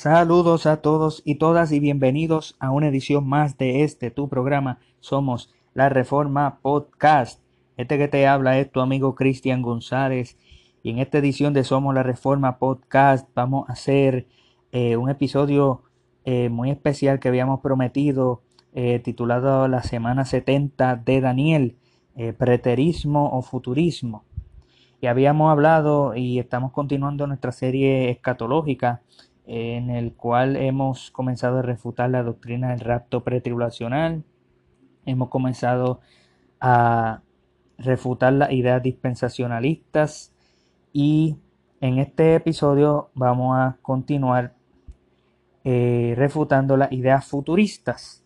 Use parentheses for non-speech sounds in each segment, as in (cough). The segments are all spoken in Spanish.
Saludos a todos y todas y bienvenidos a una edición más de este tu programa. Somos la Reforma Podcast. Este que te habla es tu amigo Cristian González y en esta edición de Somos la Reforma Podcast vamos a hacer eh, un episodio eh, muy especial que habíamos prometido eh, titulado La Semana 70 de Daniel, Preterismo o Futurismo. Y habíamos hablado y estamos continuando nuestra serie escatológica en el cual hemos comenzado a refutar la doctrina del rapto pretribulacional, hemos comenzado a refutar las ideas dispensacionalistas y en este episodio vamos a continuar eh, refutando las ideas futuristas.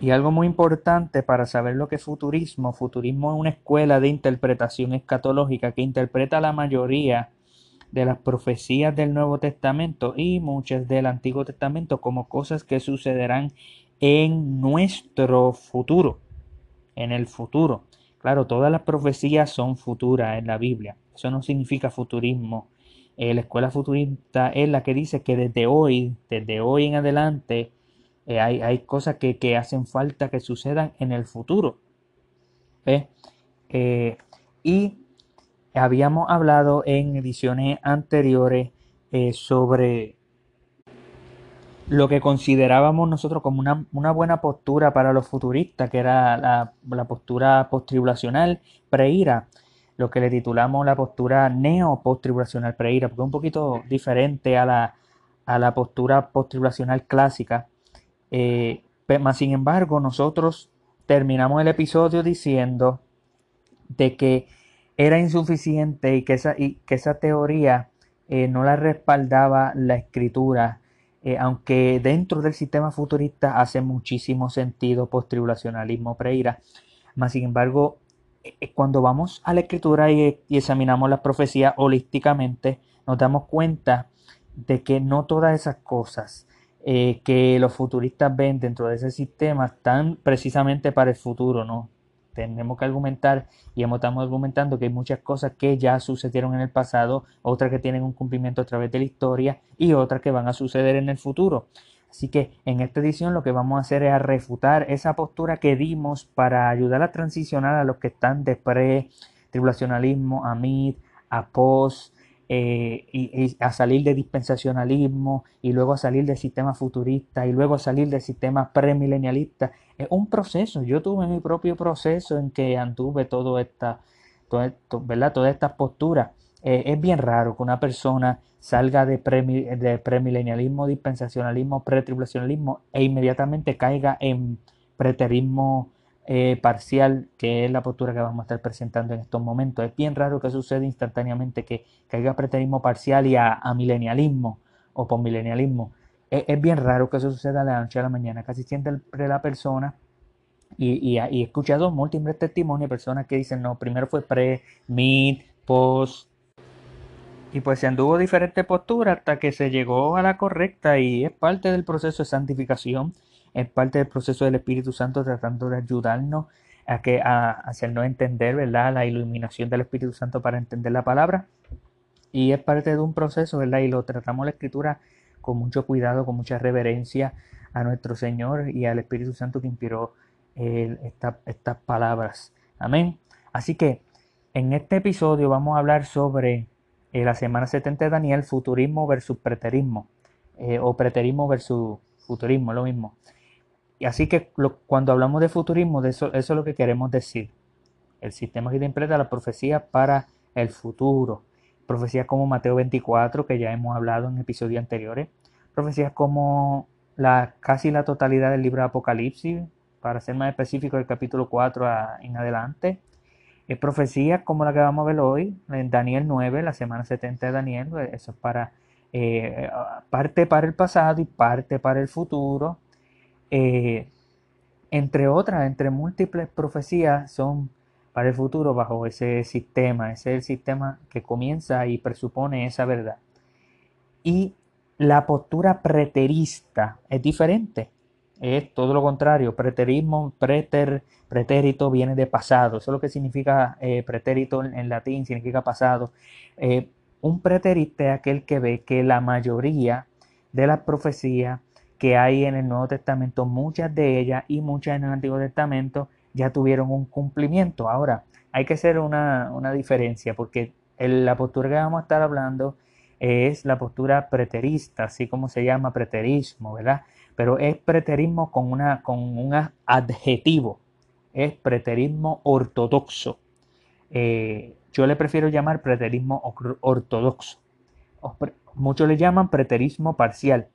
Y algo muy importante para saber lo que es futurismo, futurismo es una escuela de interpretación escatológica que interpreta la mayoría de las profecías del Nuevo Testamento y muchas del Antiguo Testamento como cosas que sucederán en nuestro futuro, en el futuro. Claro, todas las profecías son futuras en la Biblia. Eso no significa futurismo. Eh, la escuela futurista es la que dice que desde hoy, desde hoy en adelante, eh, hay, cosas que, hacen falta que sucedan en el futuro. Eh, y Habíamos hablado en ediciones anteriores eh, sobre lo que considerábamos nosotros como una, buena postura para los futuristas, que era la, la postura postribulacional preira, lo que le titulamos la postura neo-postribulacional preira, porque es un poquito diferente a la, a la postura postribulacional clásica. Eh, pero, sin embargo, nosotros terminamos el episodio diciendo de que era insuficiente y que esa, y que esa teoría eh, no la respaldaba la escritura, eh, aunque dentro del sistema futurista hace muchísimo sentido postribulacionalismo preira. Más sin embargo, eh, cuando vamos a la escritura y, examinamos las profecías holísticamente, nos damos cuenta de que no todas esas cosas que los futuristas ven dentro de ese sistema están precisamente para el futuro, ¿no? Tenemos que argumentar y estamos argumentando que hay muchas cosas que ya sucedieron en el pasado, otras que tienen un cumplimiento a través de la historia y otras que van a suceder en el futuro. Así que en esta edición lo que vamos a hacer es a refutar esa postura que dimos para ayudar a transicionar a los que están de pre-tribulacionalismo, a mid, a post, eh, y, a salir de dispensacionalismo y luego a salir del sistema futurista y luego a salir del sistema premilenialista. Es un proceso. Yo tuve mi propio proceso en que anduve todo esta, todo esto, ¿verdad? todas estas posturas. Eh, es bien raro que una persona salga de, de premilenialismo, dispensacionalismo, pretribulacionalismo e inmediatamente caiga en preterismo eh, parcial, que es la postura que vamos a estar presentando en estos momentos. Es bien raro que suceda instantáneamente que caiga preterismo parcial y a, milenialismo o postmilenialismo. Es, es, bien raro que eso suceda de la noche a la mañana. Casi siente la persona y, y, y, he escuchado múltiples testimonios de personas que dicen, no, primero fue pre, mid, post. Y pues se anduvo diferentes posturas hasta que se llegó a la correcta y es parte del proceso de santificación es parte del proceso del Espíritu Santo tratando de ayudarnos a, que, a hacernos entender ¿verdad? la iluminación del Espíritu Santo para entender la palabra. Y es parte de un proceso, ¿verdad? Y lo tratamos la escritura con mucho cuidado, con mucha reverencia a nuestro Señor y al Espíritu Santo que inspiró estas palabras. Amén. Así que en este episodio vamos a hablar sobre eh, la semana 70 de Daniel, futurismo versus preterismo, eh, o preterismo versus futurismo, lo mismo. Así que cuando hablamos de futurismo, eso, es lo que queremos decir. El sistema que interpreta la profecía para el futuro. Profecías como Mateo 24, que ya hemos hablado en episodios anteriores. Profecías como la, casi la totalidad del libro de Apocalipsis, para ser más específico, el capítulo 4 en adelante. Eh, profecías como la que vamos a ver hoy, en Daniel 9, la semana 70 de Daniel, eso es para eh, parte para el pasado y parte para el futuro. Eh, entre otras, entre múltiples profecías, son para el futuro bajo ese sistema. Ese es el sistema que comienza y presupone esa verdad. Y la postura preterista es diferente. Es todo lo contrario. Preterismo, preter, pretérito viene de pasado. Eso es lo que significa eh, pretérito en, latín, significa pasado. Eh, Un preterista es aquel que ve que la mayoría de las profecías que hay en el Nuevo Testamento, muchas de ellas y muchas en el Antiguo Testamento, ya tuvieron un cumplimiento. Ahora, hay que hacer una, diferencia porque la postura que vamos a estar hablando es la postura preterista, así como se llama preterismo, ¿verdad? Pero es preterismo con, una, con un adjetivo, es preterismo ortodoxo. Eh, yo le prefiero llamar preterismo ortodoxo. Muchos le llaman preterismo parcial.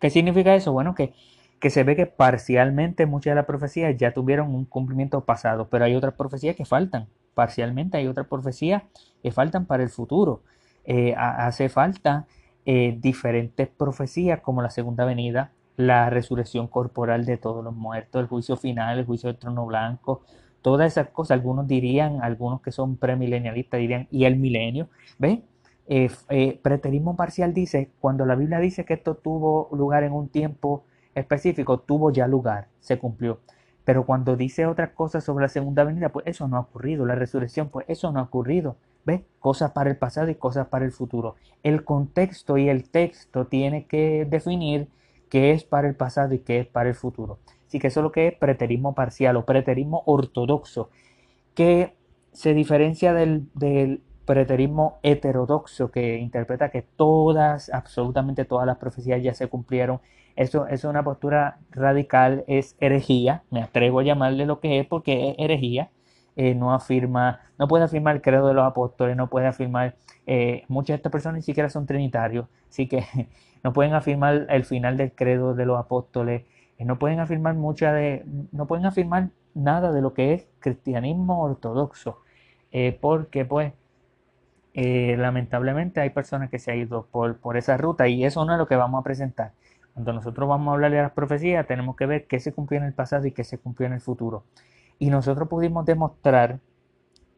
¿Qué significa eso? Bueno, que, que se ve que parcialmente muchas de las profecías ya tuvieron un cumplimiento pasado, pero hay otras profecías que faltan. Parcialmente hay otras profecías que faltan para el futuro. Eh, hace falta eh, diferentes profecías como la segunda venida, la resurrección corporal de todos los muertos, el juicio final, el juicio del trono blanco, todas esas cosas. Algunos dirían, algunos que son premilenialistas dirían, y el milenio. ¿Ves? Eh, eh, preterismo parcial dice, cuando la Biblia dice que esto tuvo lugar en un tiempo específico, tuvo ya lugar, se cumplió. Pero cuando dice otras cosas sobre la segunda venida, pues eso no ha ocurrido. La resurrección, pues eso no ha ocurrido. ¿Ves? Cosas para el pasado y cosas para el futuro. El contexto y el texto tiene que definir qué es para el pasado y qué es para el futuro. Así que eso es lo que es preterismo parcial o preterismo ortodoxo, que se diferencia del, del preterismo heterodoxo que interpreta que todas, absolutamente todas las profecías ya se cumplieron. Eso es una postura radical, es herejía, me atrevo a llamarle lo que es porque es herejía. Eh, no afirma, no puede afirmar el credo de los apóstoles, no puede afirmar, eh, muchas de estas personas ni siquiera son trinitarios, así que (laughs) no pueden afirmar el final del credo de los apóstoles, eh, no pueden afirmar mucha de, no pueden afirmar nada de lo que es cristianismo ortodoxo, porque pues eh, lamentablemente hay personas que se han ido por, por esa ruta y eso no es lo que vamos a presentar. Cuando nosotros vamos a hablar de las profecías, tenemos que ver qué se cumplió en el pasado y qué se cumplió en el futuro. Y nosotros pudimos demostrar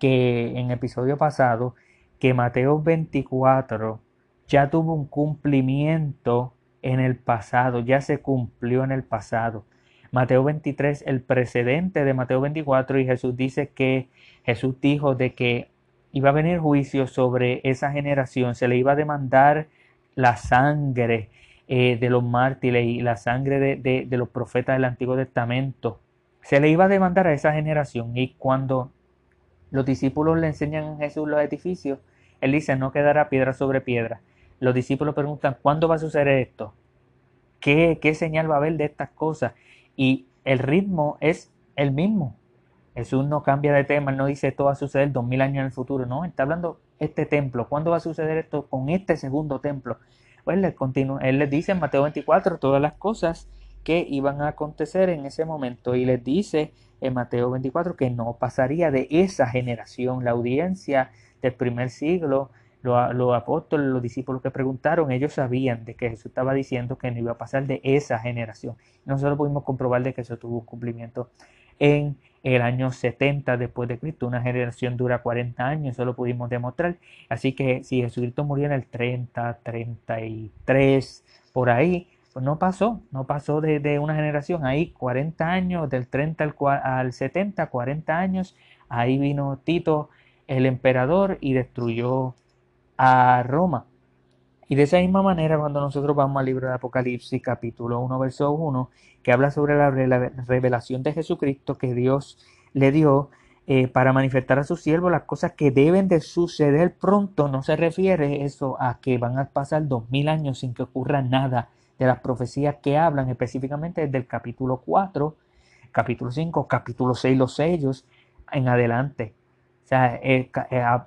que en episodio pasado, que Mateo 24 ya tuvo un cumplimiento en el pasado, ya se cumplió en el pasado. Mateo 23, el precedente de Mateo 24, y Jesús dice que Jesús dijo de que iba a venir juicio sobre esa generación, se le iba a demandar la sangre eh, de los mártires y la sangre de, los profetas del Antiguo Testamento. Se le iba a demandar a esa generación y cuando los discípulos le enseñan a Jesús los edificios, él dice, no quedará piedra sobre piedra. Los discípulos preguntan, ¿cuándo va a suceder esto? ¿Qué, qué señal va a haber de estas cosas? Y el ritmo es el mismo. Jesús no cambia de tema, él no dice esto va a suceder dos mil años en el futuro, no, está hablando este templo, ¿cuándo va a suceder esto con este segundo templo? Pues le continúa, él les dice en Mateo 24 todas las cosas que iban a acontecer en ese momento y les dice en Mateo 24 que no pasaría de esa generación, la audiencia del primer siglo, los, los, apóstoles, los discípulos que preguntaron, ellos sabían de que Jesús estaba diciendo que no iba a pasar de esa generación. Nosotros pudimos comprobar de que eso tuvo un cumplimiento en el año 70 después de Cristo. Una generación dura 40 años, eso lo pudimos demostrar. Así que si Jesucristo murió en el 30, 33, por ahí, pues no pasó, no pasó de, una generación. Ahí 40 años, del 30 al, al 70, 40 años, ahí vino Tito, el emperador, y destruyó a Roma. Y de esa misma manera, cuando nosotros vamos al libro de Apocalipsis, capítulo 1, verso 1, que habla sobre la revelación de Jesucristo que Dios le dio eh, para manifestar a su siervo las cosas que deben de suceder pronto, no se refiere eso a que van a pasar dos mil años sin que ocurra nada de las profecías que hablan específicamente desde el capítulo 4, capítulo 5, capítulo 6, los sellos, en adelante. O sea, el,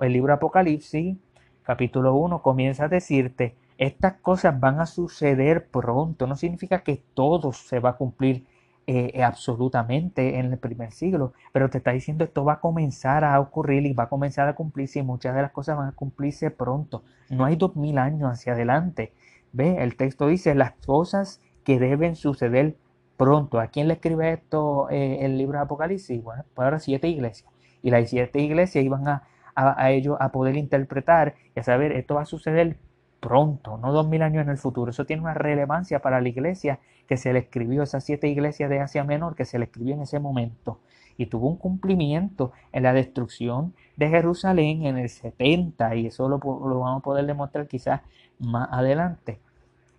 el libro Apocalipsis capítulo 1 comienza a decirte, estas cosas van a suceder pronto, no significa que todo se va a cumplir eh, eh, absolutamente en el primer siglo, pero te está diciendo esto va a comenzar a ocurrir y va a comenzar a cumplirse y muchas de las cosas van a cumplirse pronto. No hay dos mil años hacia adelante. Ve, el texto dice las cosas que deben suceder pronto. ¿A quién le escribe esto eh, el libro de Apocalipsis? Bueno, para siete iglesias. Y las siete iglesias iban a a, ellos a poder interpretar y a saber esto va a suceder pronto, no dos mil años en el futuro. Eso tiene una relevancia para la iglesia que se le escribió, esas siete iglesias de Asia Menor que se le escribió en ese momento. y tuvo un cumplimiento en la destrucción de Jerusalén en el 70 y eso lo, vamos a poder demostrar quizás más adelante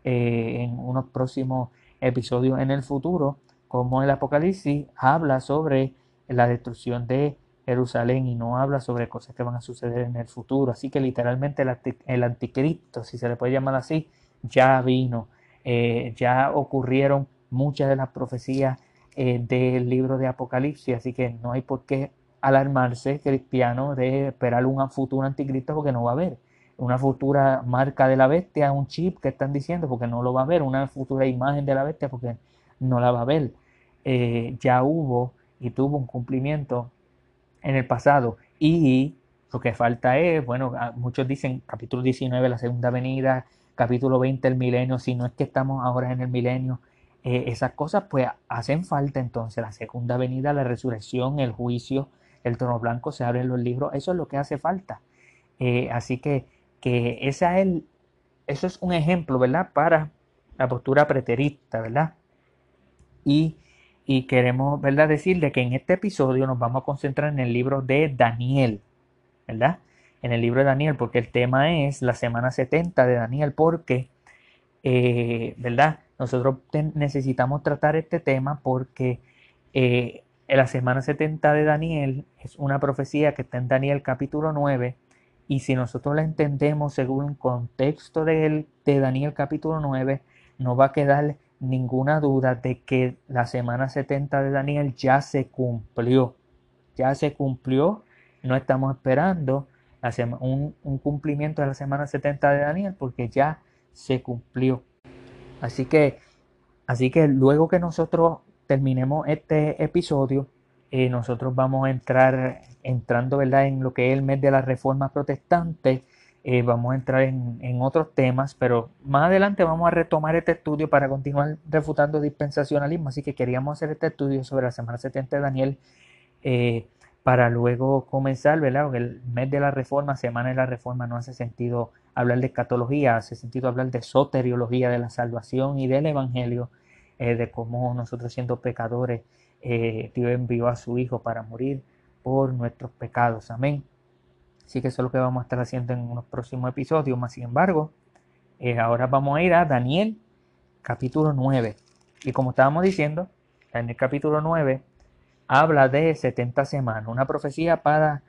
eh, en unos próximos episodios en el futuro como el Apocalipsis habla sobre la destrucción de Jerusalén y no habla sobre cosas que van a suceder en el futuro. Así que literalmente el, anticristo, si se le puede llamar así, ya vino, eh, ya ocurrieron muchas de las profecías eh, del libro de Apocalipsis, así que no hay por qué alarmarse cristiano de esperar un futuro anticristo porque no va a haber. Una futura marca de la bestia, un chip que están diciendo porque no lo va a haber, una futura imagen de la bestia porque no la va a ver. Eh, ya hubo y tuvo un cumplimiento en el pasado y lo que falta es, bueno, muchos dicen capítulo 19 la segunda venida, capítulo 20 el milenio, si no es que estamos ahora en el milenio, eh, esas cosas pues hacen falta entonces, la segunda venida, la resurrección, el juicio, el trono blanco, se abren los libros, eso es lo que hace falta. Eh, así que, que esa es eso es un ejemplo, ¿verdad? Para la postura preterista, ¿verdad? Y, y queremos, ¿verdad? Decirle que en este episodio nos vamos a concentrar en el libro de Daniel, ¿verdad? En el libro de Daniel, porque el tema es la semana 70 de Daniel, porque, eh, ¿verdad? Nosotros necesitamos tratar este tema porque eh, la semana 70 de Daniel es una profecía que está en Daniel capítulo 9 y si nosotros la entendemos según el contexto de, de Daniel capítulo 9, no va a quedar ninguna duda de que la semana 70 de Daniel ya se cumplió. Ya se cumplió. No estamos esperando un, cumplimiento de la semana 70 de Daniel porque ya se cumplió. Así que, así que luego que nosotros terminemos este episodio, eh, nosotros vamos a entrar entrando ¿verdad? en lo que es el mes de la reforma protestante. Eh, vamos a entrar en, otros temas, pero más adelante vamos a retomar este estudio para continuar refutando dispensacionalismo. Así que queríamos hacer este estudio sobre la semana 70 de Daniel eh, para luego comenzar, ¿verdad? Porque el mes de la reforma, semana de la reforma, no hace sentido hablar de escatología, hace sentido hablar de soteriología, de la salvación y del evangelio, eh, de cómo nosotros siendo pecadores, Dios envió a su Hijo para morir por nuestros pecados. Amén. Así que eso es lo que vamos a estar haciendo en unos próximos episodios. Más sin embargo, eh, ahora vamos a ir a Daniel capítulo 9. Y como estábamos diciendo, Daniel capítulo 9 habla de 70 semanas, una profecía para,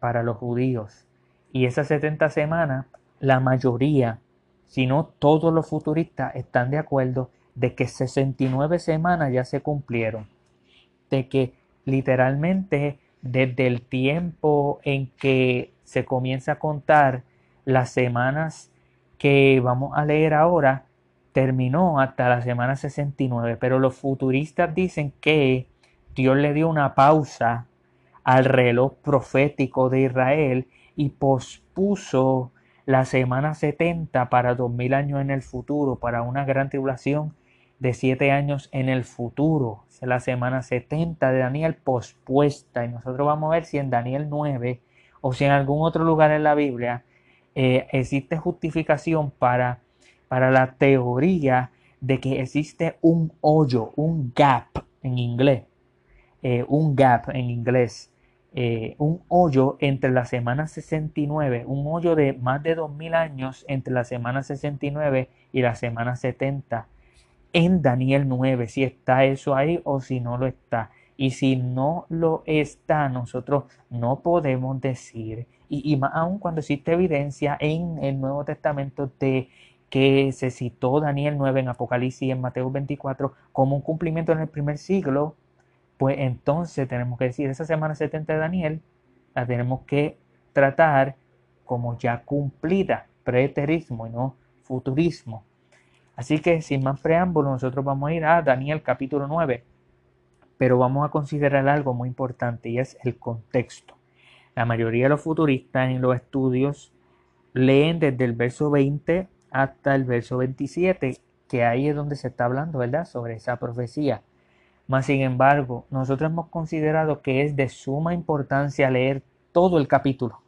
para los judíos. Y esas 70 semanas, la mayoría, si no todos los futuristas, están de acuerdo de que 69 semanas ya se cumplieron. De que literalmente desde el tiempo en que se comienza a contar las semanas que vamos a leer ahora, terminó hasta la semana 69. Pero los futuristas dicen que Dios le dio una pausa al reloj profético de Israel y pospuso la semana 70 para dos mil años en el futuro, para una gran tribulación de siete años en el futuro. La semana 70 de Daniel pospuesta. Y nosotros vamos a ver si en Daniel 9 o si en algún otro lugar en la Biblia eh, existe justificación para, para la teoría de que existe un hoyo, un gap en inglés, eh, un gap en inglés eh, un hoyo entre la semana 69, un hoyo de más de 2000 años entre la semana 69 y la semana 70 en Daniel 9, si está eso ahí o si no lo está. Y si no lo está, nosotros no podemos decir, y, y más aún cuando existe evidencia en el Nuevo Testamento de que se citó Daniel 9 en Apocalipsis y en Mateo 24 como un cumplimiento en el primer siglo, pues entonces tenemos que decir, esa semana 70 de Daniel la tenemos que tratar como ya cumplida, preterismo y no futurismo. Así que sin más preámbulo, nosotros vamos a ir a Daniel capítulo 9, pero vamos a considerar algo muy importante y es el contexto. La mayoría de los futuristas en los estudios leen desde el verso 20 hasta el verso 27, que ahí es donde se está hablando, ¿verdad?, sobre esa profecía. Mas, sin embargo, nosotros hemos considerado que es de suma importancia leer todo el capítulo,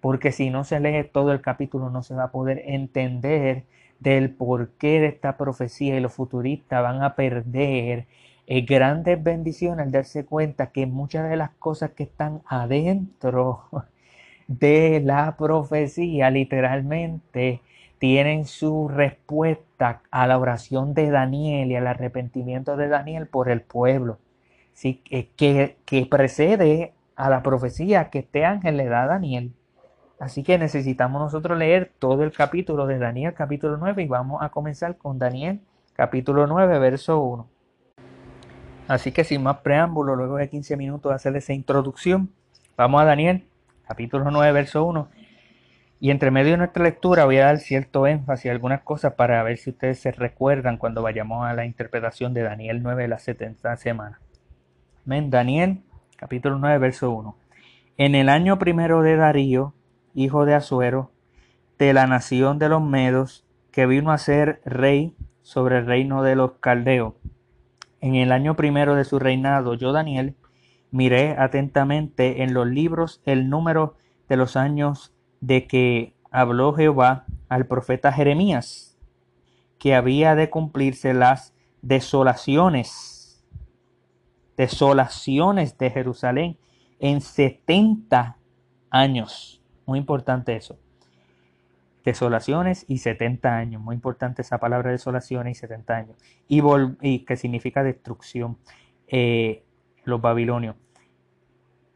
porque si no se lee todo el capítulo no se va a poder entender del porqué de esta profecía y los futuristas van a perder Es grandes bendiciones al darse cuenta que muchas de las cosas que están adentro (laughs) de la profecía literalmente tienen su respuesta a la oración de Daniel y al arrepentimiento de Daniel por el pueblo. ¿sí? Que, que precede a la profecía que este ángel le da a Daniel. Así que necesitamos nosotros leer todo el capítulo de Daniel, capítulo 9, y vamos a comenzar con Daniel, capítulo 9, verso 1. Así que sin más preámbulo, luego de 15 minutos de hacer esa introducción, vamos a Daniel, capítulo 9, verso 1. Y entre medio de nuestra lectura voy a dar cierto énfasis a algunas cosas para ver si ustedes se recuerdan cuando vayamos a la interpretación de Daniel 9 de la 70 semana. Amén. Daniel, capítulo 9, verso 1. En el año primero de Darío, hijo de Azuero, de la nación de los Medos, que vino a ser rey sobre el reino de los Caldeos. En el año primero de su reinado, yo, Daniel, miré atentamente en los libros el número de los años de que habló Jehová al profeta Jeremías, que había de cumplirse las desolaciones, desolaciones de Jerusalén en setenta años. Muy importante eso. Desolaciones y setenta años. Muy importante esa palabra desolaciones y setenta años. Y, y que significa destrucción. Eh, los babilonios.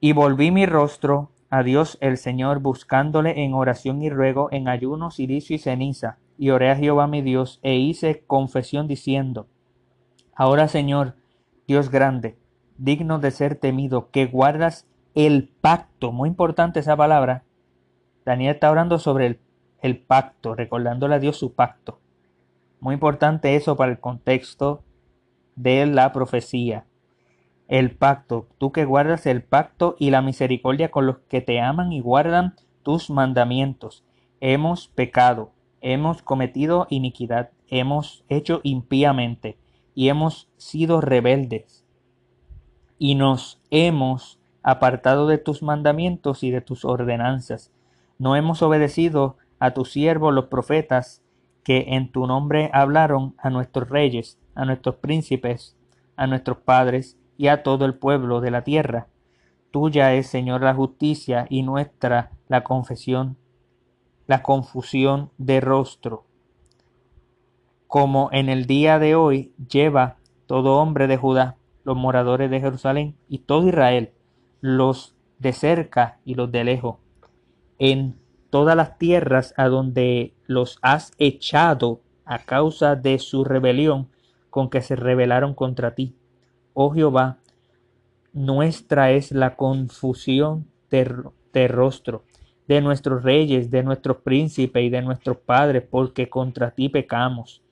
Y volví mi rostro a Dios el Señor, buscándole en oración y ruego, en ayuno, silicio y ceniza. Y oré a Jehová mi Dios, e hice confesión diciendo, Ahora Señor, Dios grande, digno de ser temido, que guardas el pacto, muy importante esa palabra. Daniel está hablando sobre el, el pacto, recordándole a Dios su pacto. Muy importante eso para el contexto de la profecía el pacto, tú que guardas el pacto y la misericordia con los que te aman y guardan tus mandamientos. Hemos pecado, hemos cometido iniquidad, hemos hecho impíamente y hemos sido rebeldes y nos hemos apartado de tus mandamientos y de tus ordenanzas. No hemos obedecido a tus siervos los profetas que en tu nombre hablaron a nuestros reyes, a nuestros príncipes, a nuestros padres y a todo el pueblo de la tierra. Tuya es, Señor, la justicia y nuestra la confesión, la confusión de rostro. Como en el día de hoy lleva todo hombre de Judá, los moradores de Jerusalén y todo Israel, los de cerca y los de lejos, en todas las tierras a donde los has echado a causa de su rebelión con que se rebelaron contra ti oh Jehová, nuestra es la confusión de, rostro de nuestros reyes, de nuestros príncipes y de nuestros padres, porque contra ti pecamos.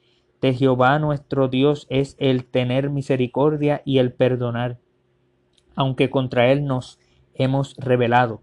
De Jehová nuestro Dios es el tener misericordia y el perdonar, aunque contra él nos hemos rebelado,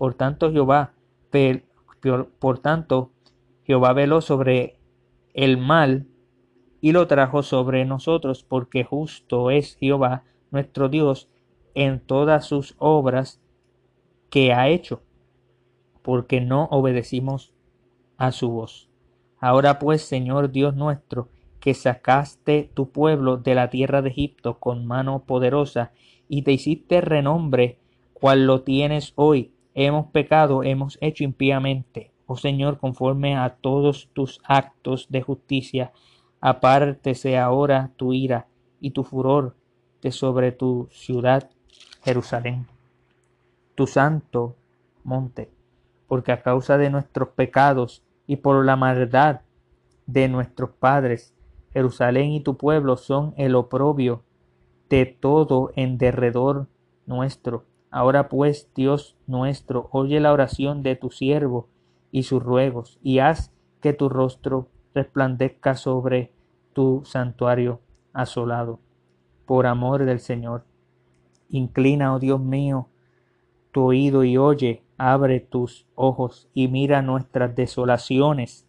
Por tanto, Jehová, por tanto, veló sobre el mal y lo trajo sobre nosotros, porque justo es Jehová nuestro Dios en todas sus obras que ha hecho, porque no obedecimos a su voz. Ahora pues, Señor Dios nuestro, que sacaste tu pueblo de la tierra de Egipto con mano poderosa, y te hiciste renombre cual lo tienes hoy, hemos pecado, hemos hecho impíamente oh Señor, conforme a todos tus actos de justicia, apártese ahora tu ira y tu furor de sobre tu ciudad, Jerusalén, tu santo monte, porque a causa de nuestros pecados y por la maldad de nuestros padres, Jerusalén y tu pueblo son el oprobio de todo en derredor nuestro. Ahora pues, Dios nuestro, oye la oración de tu siervo y sus ruegos, y haz que tu rostro resplandezca sobre tu santuario asolado. Por amor del Señor, inclina, oh Dios mío, tu oído y oye, abre tus ojos y mira nuestras desolaciones.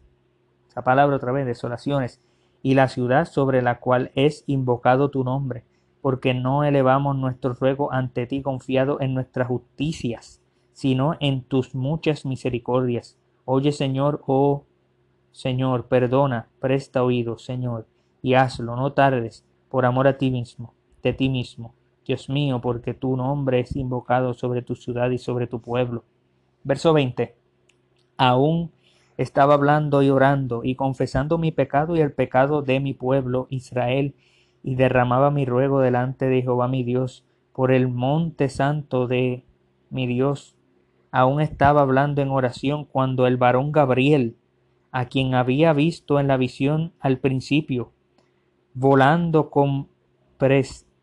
Esa palabra otra vez, desolaciones, y la ciudad sobre la cual es invocado tu nombre, porque no elevamos nuestro ruego ante ti confiado en nuestras justicias, sino en tus muchas misericordias. Oye, Señor, oh Señor, perdona, presta oído, Señor, y hazlo, no tardes, por amor a ti mismo, de ti mismo, Dios mío, porque tu nombre es invocado sobre tu ciudad y sobre tu pueblo. Verso 20. Aún estaba hablando y orando y confesando mi pecado y el pecado de mi pueblo Israel, y derramaba mi ruego delante de Jehová mi Dios por el monte santo de mi Dios. Aún estaba hablando en oración cuando el varón Gabriel, a quien había visto en la visión al principio, volando con,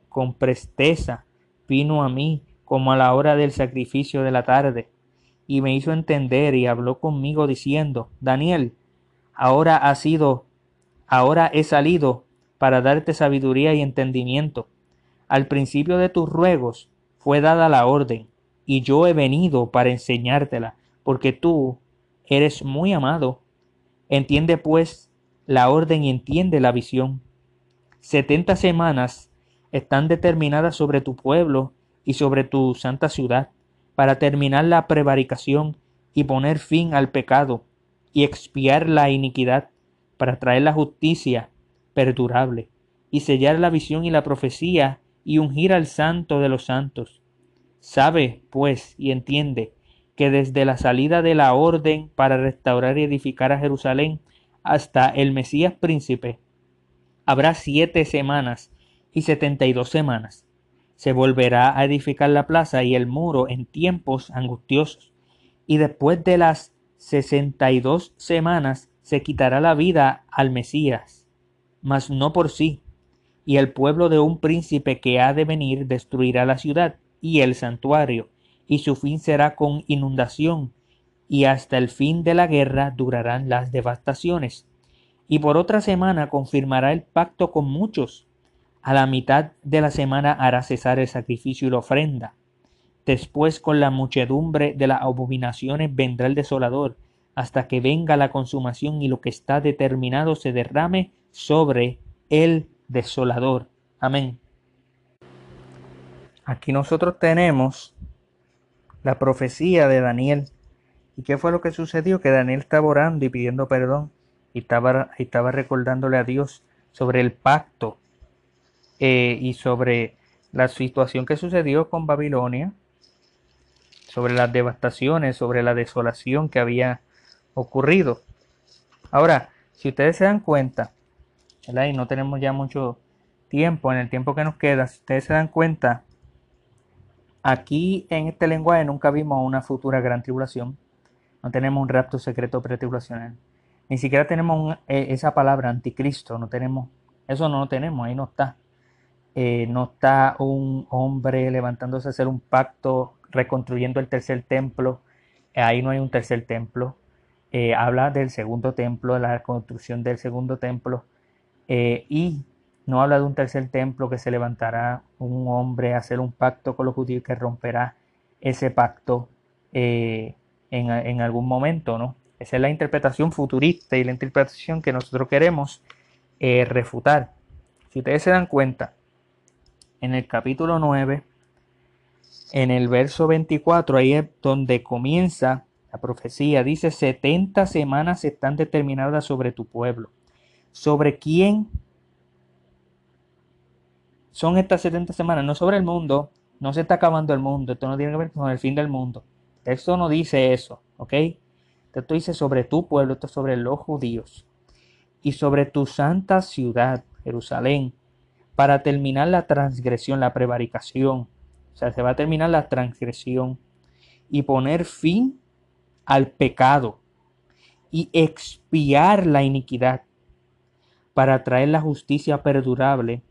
con presteza, vino a mí como a la hora del sacrificio de la tarde, y me hizo entender y habló conmigo diciendo, Daniel, ahora ha sido, ahora he salido para darte sabiduría y entendimiento. Al principio de tus ruegos fue dada la orden, y yo he venido para enseñártela, porque tú eres muy amado Entiende pues la orden y entiende la visión. Setenta semanas están determinadas sobre tu pueblo y sobre tu santa ciudad, para terminar la prevaricación y poner fin al pecado y expiar la iniquidad, para traer la justicia perdurable y sellar la visión y la profecía y ungir al santo de los santos. Sabe, pues, y entiende que desde la salida de la orden para restaurar y edificar a Jerusalén hasta el Mesías príncipe, habrá siete semanas y setenta y dos semanas. Se volverá a edificar la plaza y el muro en tiempos angustiosos, y después de las sesenta y dos semanas se quitará la vida al Mesías, mas no por sí, y el pueblo de un príncipe que ha de venir destruirá la ciudad y el santuario, y su fin será con inundación, y hasta el fin de la guerra durarán las devastaciones. Y por otra semana confirmará el pacto con muchos. A la mitad de la semana hará cesar el sacrificio y la ofrenda. Después con la muchedumbre de las abominaciones vendrá el desolador, hasta que venga la consumación y lo que está determinado se derrame sobre el desolador. Amén. Aquí nosotros tenemos la profecía de Daniel. ¿Y qué fue lo que sucedió? Que Daniel estaba orando y pidiendo perdón y estaba, estaba recordándole a Dios sobre el pacto eh, y sobre la situación que sucedió con Babilonia, sobre las devastaciones, sobre la desolación que había ocurrido. Ahora, si ustedes se dan cuenta, y no tenemos ya mucho tiempo, en el tiempo que nos queda, si ustedes se dan cuenta, Aquí en este lenguaje nunca vimos una futura gran tribulación. No tenemos un rapto secreto pretribulacional. Ni siquiera tenemos eh, esa palabra anticristo. No tenemos, eso no lo tenemos, ahí no está. Eh, no está un hombre levantándose a hacer un pacto, reconstruyendo el tercer templo. Eh, ahí no hay un tercer templo. habla del segundo templo, de la construcción del segundo templo. Y no habla de un tercer templo que se levantará un hombre a hacer un pacto con los judíos que romperá ese pacto eh, en, algún momento, ¿no? Esa es la interpretación futurista y la interpretación que nosotros queremos eh, refutar. Si ustedes se dan cuenta, en el capítulo 9, en el verso 24, ahí es donde comienza la profecía. Dice, 70 semanas están determinadas sobre tu pueblo. ¿Sobre quién son estas 70 semanas, no sobre el mundo, no se está acabando el mundo, esto no tiene que ver con el fin del mundo. Esto no dice eso, ¿ok? Esto dice sobre tu pueblo, esto es sobre los judíos y sobre tu santa ciudad, Jerusalén, para terminar la transgresión, la prevaricación. O sea, se va a terminar la transgresión y poner fin al pecado y expiar la iniquidad para traer la justicia perdurable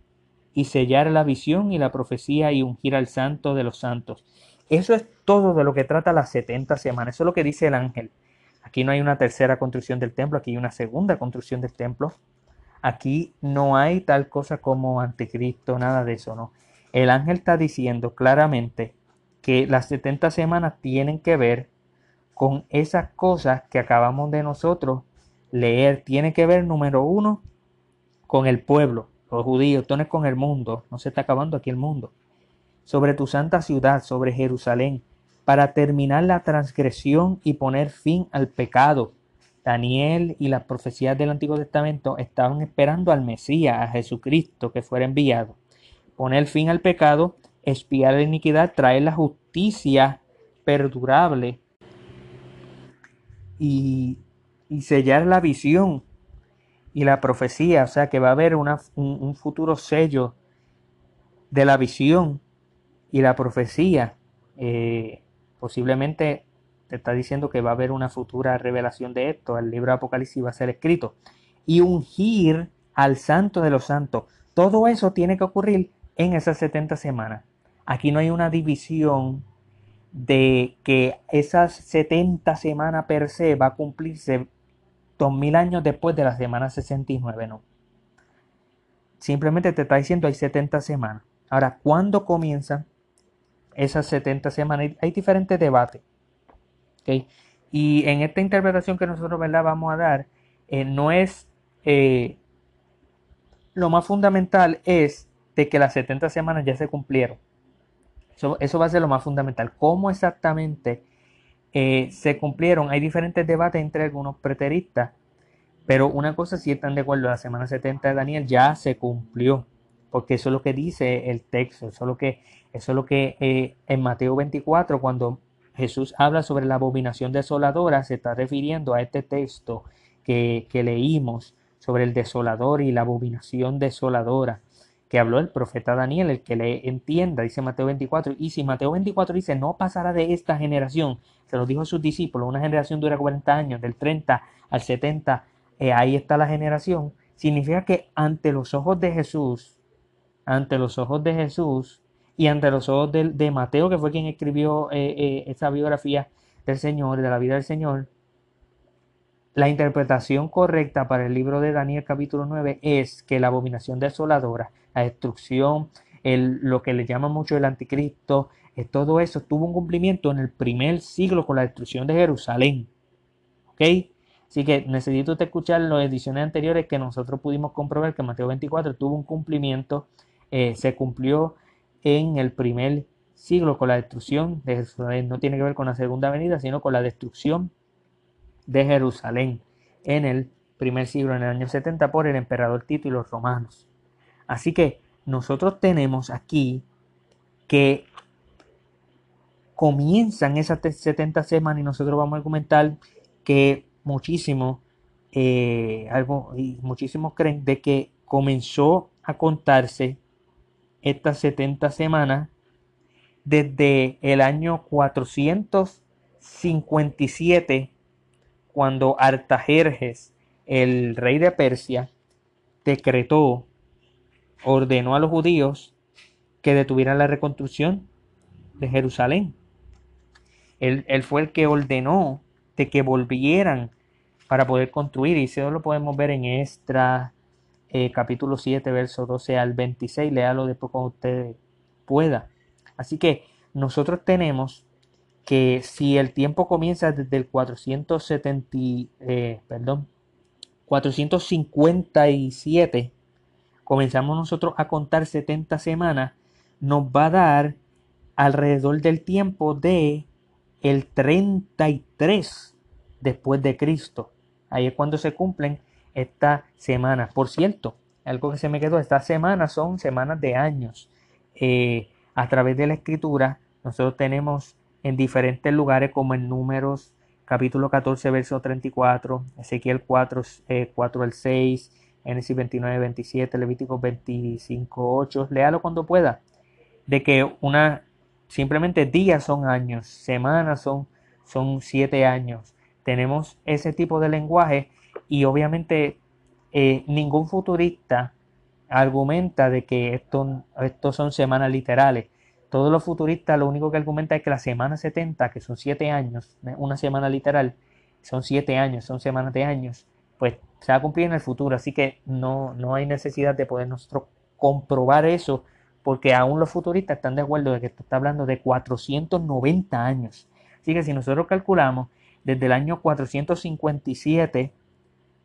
y sellar la visión y la profecía y ungir al santo de los santos. Eso es todo de lo que trata las 70 semanas. Eso es lo que dice el ángel. Aquí no hay una tercera construcción del templo, aquí hay una segunda construcción del templo. Aquí no hay tal cosa como anticristo, nada de eso, ¿no? El ángel está diciendo claramente que las 70 semanas tienen que ver con esas cosas que acabamos de nosotros leer. Tiene que ver, número uno, con el pueblo, los judíos, entonces con el mundo. No se está acabando aquí el mundo. Sobre tu santa ciudad, sobre Jerusalén, para terminar la transgresión y poner fin al pecado. Daniel y las profecías del Antiguo Testamento estaban esperando al Mesías, a Jesucristo, que fuera enviado. Poner fin al pecado, espiar la iniquidad, traer la justicia perdurable y, sellar la visión y la profecía. O sea que va a haber un, un futuro sello de la visión y la profecía. Eh, Posiblemente te está diciendo que va a haber una futura revelación de esto, el libro de Apocalipsis va a ser escrito. Y ungir al santo de los santos. Todo eso tiene que ocurrir en esas 70 semanas. Aquí no hay una división de que esas 70 semanas per se va a cumplirse 2000 años después de la semana 69, no. Simplemente te está diciendo hay 70 semanas. Ahora, ¿cuándo comienzan? esas 70 semanas. Hay diferentes debates. Y en esta interpretación que nosotros ¿verdad? vamos a dar, eh, no es eh, lo más fundamental es de que las 70 semanas ya se cumplieron. Eso, eso va a ser lo más fundamental. ¿Cómo exactamente eh, se cumplieron? Hay diferentes debates entre algunos preteristas, pero una cosa sí están de acuerdo, la semana 70 de Daniel ya se cumplió porque eso es lo que dice el texto, eso es lo que, eso es lo que eh, en Mateo 24, cuando Jesús habla sobre la abominación desoladora, se está refiriendo a este texto que, que leímos sobre el desolador y la abominación desoladora que habló el profeta Daniel, el que le entienda, dice Mateo 24, y si Mateo 24 dice, no pasará de esta generación, se lo dijo a sus discípulos, una generación dura 40 años, del 30 al 70, eh, ahí está la generación, significa que ante los ojos de Jesús, ante los ojos de Jesús y ante los ojos de, Mateo, que fue quien escribió eh, eh, esa biografía del Señor, de la vida del Señor, la interpretación correcta para el libro de Daniel capítulo 9 es que la abominación desoladora, la destrucción, el, lo que le llama mucho el anticristo, eh, todo eso tuvo un cumplimiento en el primer siglo con la destrucción de Jerusalén. ¿Ok? Así que necesito escuchar las ediciones anteriores que nosotros pudimos comprobar que Mateo 24 tuvo un cumplimiento eh, se cumplió en el primer siglo con la destrucción de Jerusalén. No tiene que ver con la segunda venida, sino con la destrucción de Jerusalén en el primer siglo, en el año 70, por el emperador Tito y los romanos. Así que nosotros tenemos aquí que comienzan esas 70 semanas y nosotros vamos a comentar que muchísimo, eh, algo, y muchísimos creen de que comenzó a contarse estas 70 semanas desde el año 457, cuando Artajerjes, el rey de Persia, decretó, ordenó a los judíos que detuvieran la reconstrucción de Jerusalén. Él, él, fue el que ordenó de que volvieran para poder construir, y eso lo podemos ver en Estra, eh, capítulo 7, verso 12 al 26. Léalo después cuando usted pueda. Así que nosotros tenemos que si el tiempo comienza desde el 470, eh, perdón, 457, comenzamos nosotros a contar 70 semanas, nos va a dar alrededor del tiempo de el 33 después de Cristo. Ahí es cuando se cumplen esta semana. Por cierto, algo que se me quedó, estas semanas son semanas de años. Eh, a través de la escritura, nosotros tenemos en diferentes lugares como en números capítulo 14, verso 34, Ezequiel 4, 4 al 6, Génesis 29, 27, Levítico 25, 8, léalo cuando pueda, de que una, simplemente días son años, semanas son, son siete años. Tenemos ese tipo de lenguaje y obviamente eh, ningún futurista argumenta de que esto, son semanas literales. Todos los futuristas lo único que argumenta es que la semana 70, que son siete años, una semana literal, son siete años, son semanas de años, pues se va a cumplir en el futuro. Así que no, no hay necesidad de poder nosotros comprobar eso, porque aún los futuristas están de acuerdo de que esto está hablando de 490 años. Así que si nosotros calculamos desde el año 457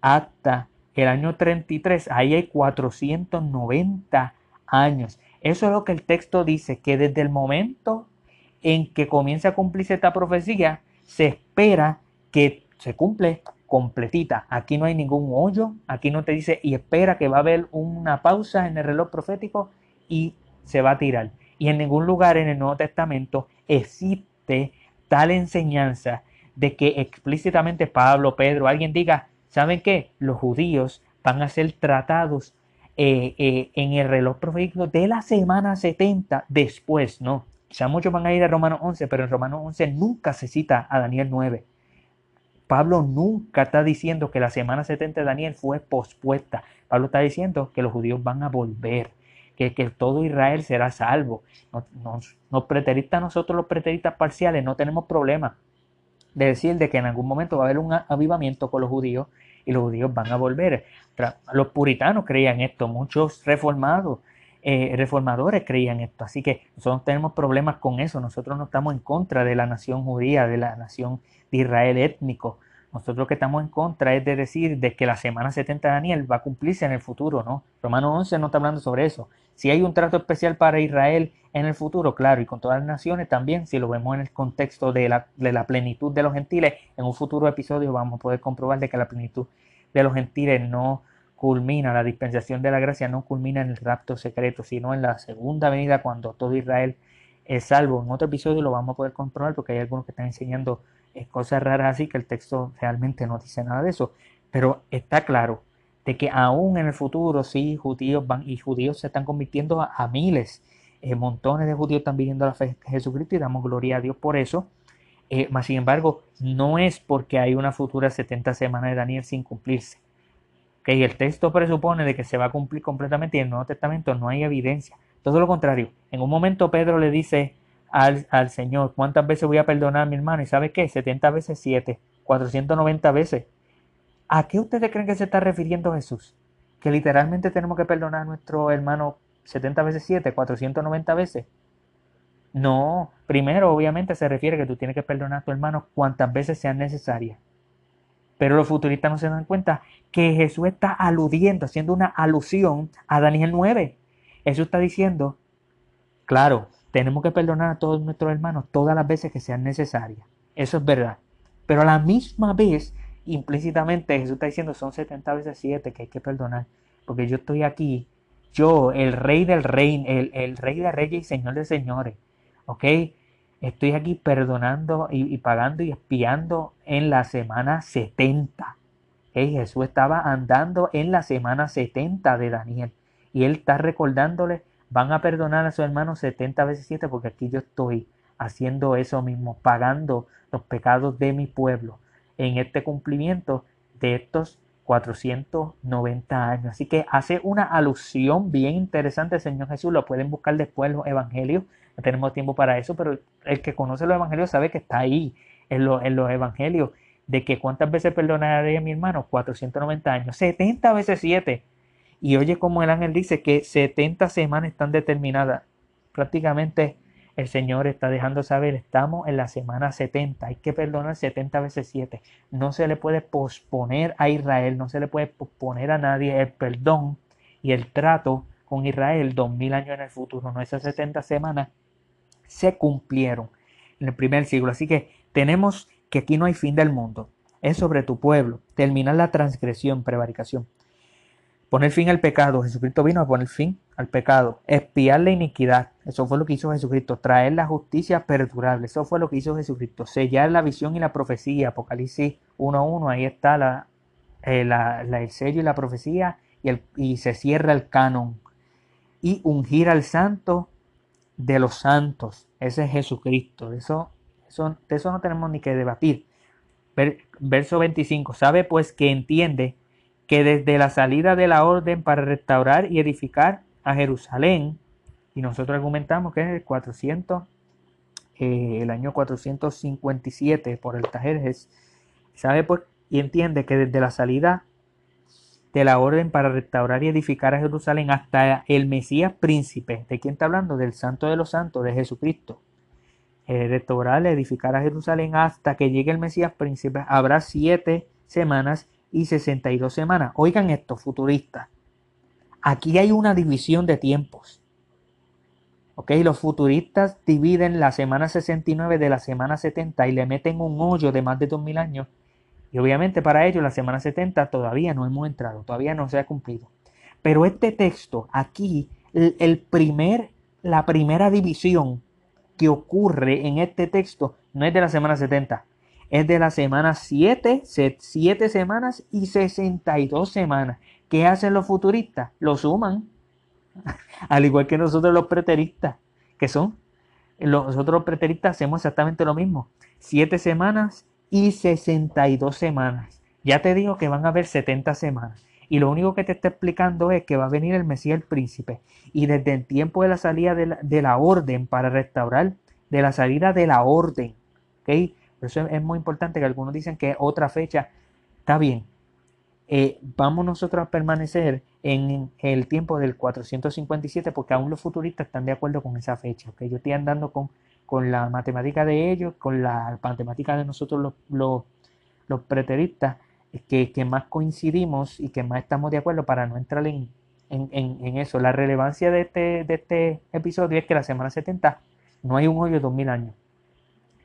hasta el año 33, ahí hay 490 años. Eso es lo que el texto dice, que desde el momento en que comienza a cumplirse esta profecía, se espera que se cumple completita. Aquí no hay ningún hoyo, aquí no te dice y espera que va a haber una pausa en el reloj profético y se va a tirar. Y en ningún lugar en el Nuevo Testamento existe tal enseñanza de que explícitamente Pablo, Pedro, alguien diga, ¿saben qué? Los judíos van a ser tratados eh, eh, en el reloj profético de la semana 70 después, ¿no? sea, muchos van a ir a Romanos 11, pero en Romanos 11 nunca se cita a Daniel 9. Pablo nunca está diciendo que la semana 70 de Daniel fue pospuesta. Pablo está diciendo que los judíos van a volver, que, que todo Israel será salvo. Nos, nos, preteristas, nosotros los preteristas parciales, no tenemos problema de decir de que en algún momento va a haber un avivamiento con los judíos y los judíos van a volver. Los puritanos creían esto, muchos reformados, eh, reformadores creían esto. Así que nosotros tenemos problemas con eso. Nosotros no estamos en contra de la nación judía, de la nación de Israel étnico. Nosotros lo que estamos en contra es de decir de que la semana 70 de Daniel va a cumplirse en el futuro, ¿no? Romano 11 no está hablando sobre eso. Si hay un trato especial para Israel en el futuro, claro, y con todas las naciones también, si lo vemos en el contexto de la, de la plenitud de los gentiles, en un futuro episodio vamos a poder comprobar de que la plenitud de los gentiles no culmina, la dispensación de la gracia no culmina en el rapto secreto, sino en la segunda venida cuando todo Israel es salvo. En otro episodio lo vamos a poder comprobar porque hay algunos que están enseñando es cosas raras así que el texto realmente no dice nada de eso. Pero está claro de que aún en el futuro sí judíos van y judíos se están convirtiendo a, miles. Eh, montones de judíos están viviendo la fe de Jesucristo y damos gloria a Dios por eso. Eh, sin embargo, no es porque hay una futura 70 semanas de Daniel sin cumplirse. Okay, el texto presupone de que se va a cumplir completamente y en el Nuevo Testamento no hay evidencia. Todo lo contrario. En un momento Pedro le dice al, Señor. ¿Cuántas veces voy a perdonar a mi hermano? ¿Y sabe qué? 70 veces 7, 490 veces. ¿A qué ustedes creen que se está refiriendo Jesús? Que literalmente tenemos que perdonar a nuestro hermano 70 veces 7, 490 veces. No, primero obviamente se refiere que tú tienes que perdonar a tu hermano cuantas veces sean necesarias. Pero los futuristas no se dan cuenta que Jesús está aludiendo, haciendo una alusión a Daniel 9. Jesús está diciendo, claro, tenemos que perdonar a todos nuestros hermanos todas las veces que sean necesarias. Eso es verdad. Pero a la misma vez, implícitamente Jesús está diciendo son 70 veces 7 que hay que perdonar. Porque yo estoy aquí, yo, el rey del rey, el, rey de reyes y señor de señores. ¿Ok? Estoy aquí perdonando y, pagando y espiando en la semana 70. Jesús estaba andando en la semana 70 de Daniel. Y él está recordándole van a perdonar a su hermano 70 veces 7 porque aquí yo estoy haciendo eso mismo, pagando los pecados de mi pueblo en este cumplimiento de estos 490 años. Así que hace una alusión bien interesante Señor Jesús, lo pueden buscar después en los evangelios, no tenemos tiempo para eso, pero el que conoce los evangelios sabe que está ahí en, en los evangelios, de que cuántas veces perdonaré a mi hermano, 490 años, 70 veces 7 y oye como el ángel dice que 70 semanas están determinadas. Prácticamente el Señor está dejando saber, estamos en la semana 70, hay que perdonar 70 veces 7. No se le puede posponer a Israel, no se le puede posponer a nadie el perdón y el trato con Israel dos mil años en el futuro. No, esas 70 semanas se cumplieron en el primer siglo. Así que tenemos que aquí no hay fin del mundo. Es sobre tu pueblo, terminar la transgresión, prevaricación. Poner fin al pecado. Jesucristo vino a poner fin al pecado. Espiar la iniquidad. Eso fue lo que hizo Jesucristo. Traer la justicia perdurable. Eso fue lo que hizo Jesucristo. Sellar la visión y la profecía. Apocalipsis 1.1. Ahí está la, eh, el sello y la profecía y, el, y se cierra el canon. Y ungir al santo de los santos. Ese es Jesucristo. Eso, eso, de eso no tenemos ni que debatir. Verso 25. Sabe pues que entiende que desde la salida de la orden para restaurar y edificar a Jerusalén, y nosotros argumentamos que es el 400, eh, el año 457 por el Tajerjes, sabe pues y entiende que desde la salida de la orden para restaurar y edificar a Jerusalén hasta el Mesías príncipe, ¿de quién está hablando? Del Santo de los Santos, de Jesucristo. Eh, restaurar, edificar a Jerusalén hasta que llegue el Mesías príncipe, habrá siete semanas y 62 semanas. Oigan esto, futuristas. Aquí hay una división de tiempos. ¿Ok? Los futuristas dividen la semana 69 de la semana 70 y le meten un hoyo de más de 2000 años. Y obviamente para ellos la semana 70 todavía no hemos entrado, todavía no se ha cumplido. Pero este texto, aquí, el primer, la primera división que ocurre en este texto no es de la semana 70, es de la semana 7, 7 semanas y 62 semanas. ¿Qué hacen los futuristas? Lo suman, (laughs) al igual que nosotros los preteristas, que son, nosotros los preteristas hacemos exactamente lo mismo, 7 semanas y 62 semanas. Ya te digo que van a haber 70 semanas. Y lo único que te está explicando es que va a venir el Mesías el príncipe. Y desde el tiempo de la salida de la, de la orden para restaurar, de la salida de la orden, ¿ok? Por eso es muy importante que algunos dicen que otra fecha está bien. Eh, vamos nosotros a permanecer en el tiempo del 457 porque aún los futuristas están de acuerdo con esa fecha. ¿okay? Yo estoy andando con, con la matemática de ellos, con la matemática de nosotros los, los, preteristas, que, que, más coincidimos y que más estamos de acuerdo para no entrar en, en, en, eso. La relevancia de este, de este episodio es que la semana 70 no hay un hoyo de 2000 años.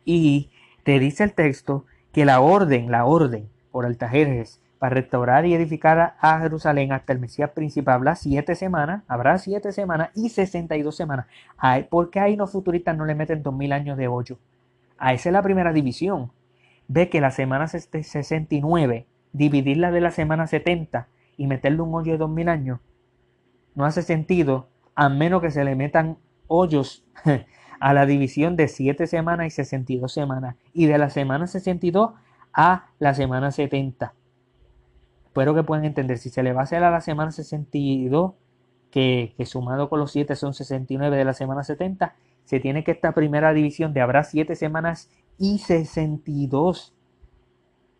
Y te dice el texto que la orden, la orden por Altajerjes para restaurar y edificar a Jerusalén hasta el Mesías principal habrá siete semanas, habrá siete semanas y 62 semanas. ¿Por qué ahí los futuristas no le meten dos mil años de hoyo? A esa es la primera división. Ve que la semana 69, dividirla de la semana 70 y meterle un hoyo de dos mil años, no hace sentido a menos que se le metan hoyos (laughs) a la división de 7 semanas y 62 semanas y de la semana 62 a la semana 70. Espero que puedan entender, si se le va a hacer a la semana 62, que, que sumado con los 7 son 69 de la semana 70, se tiene que esta primera división de habrá 7 semanas y 62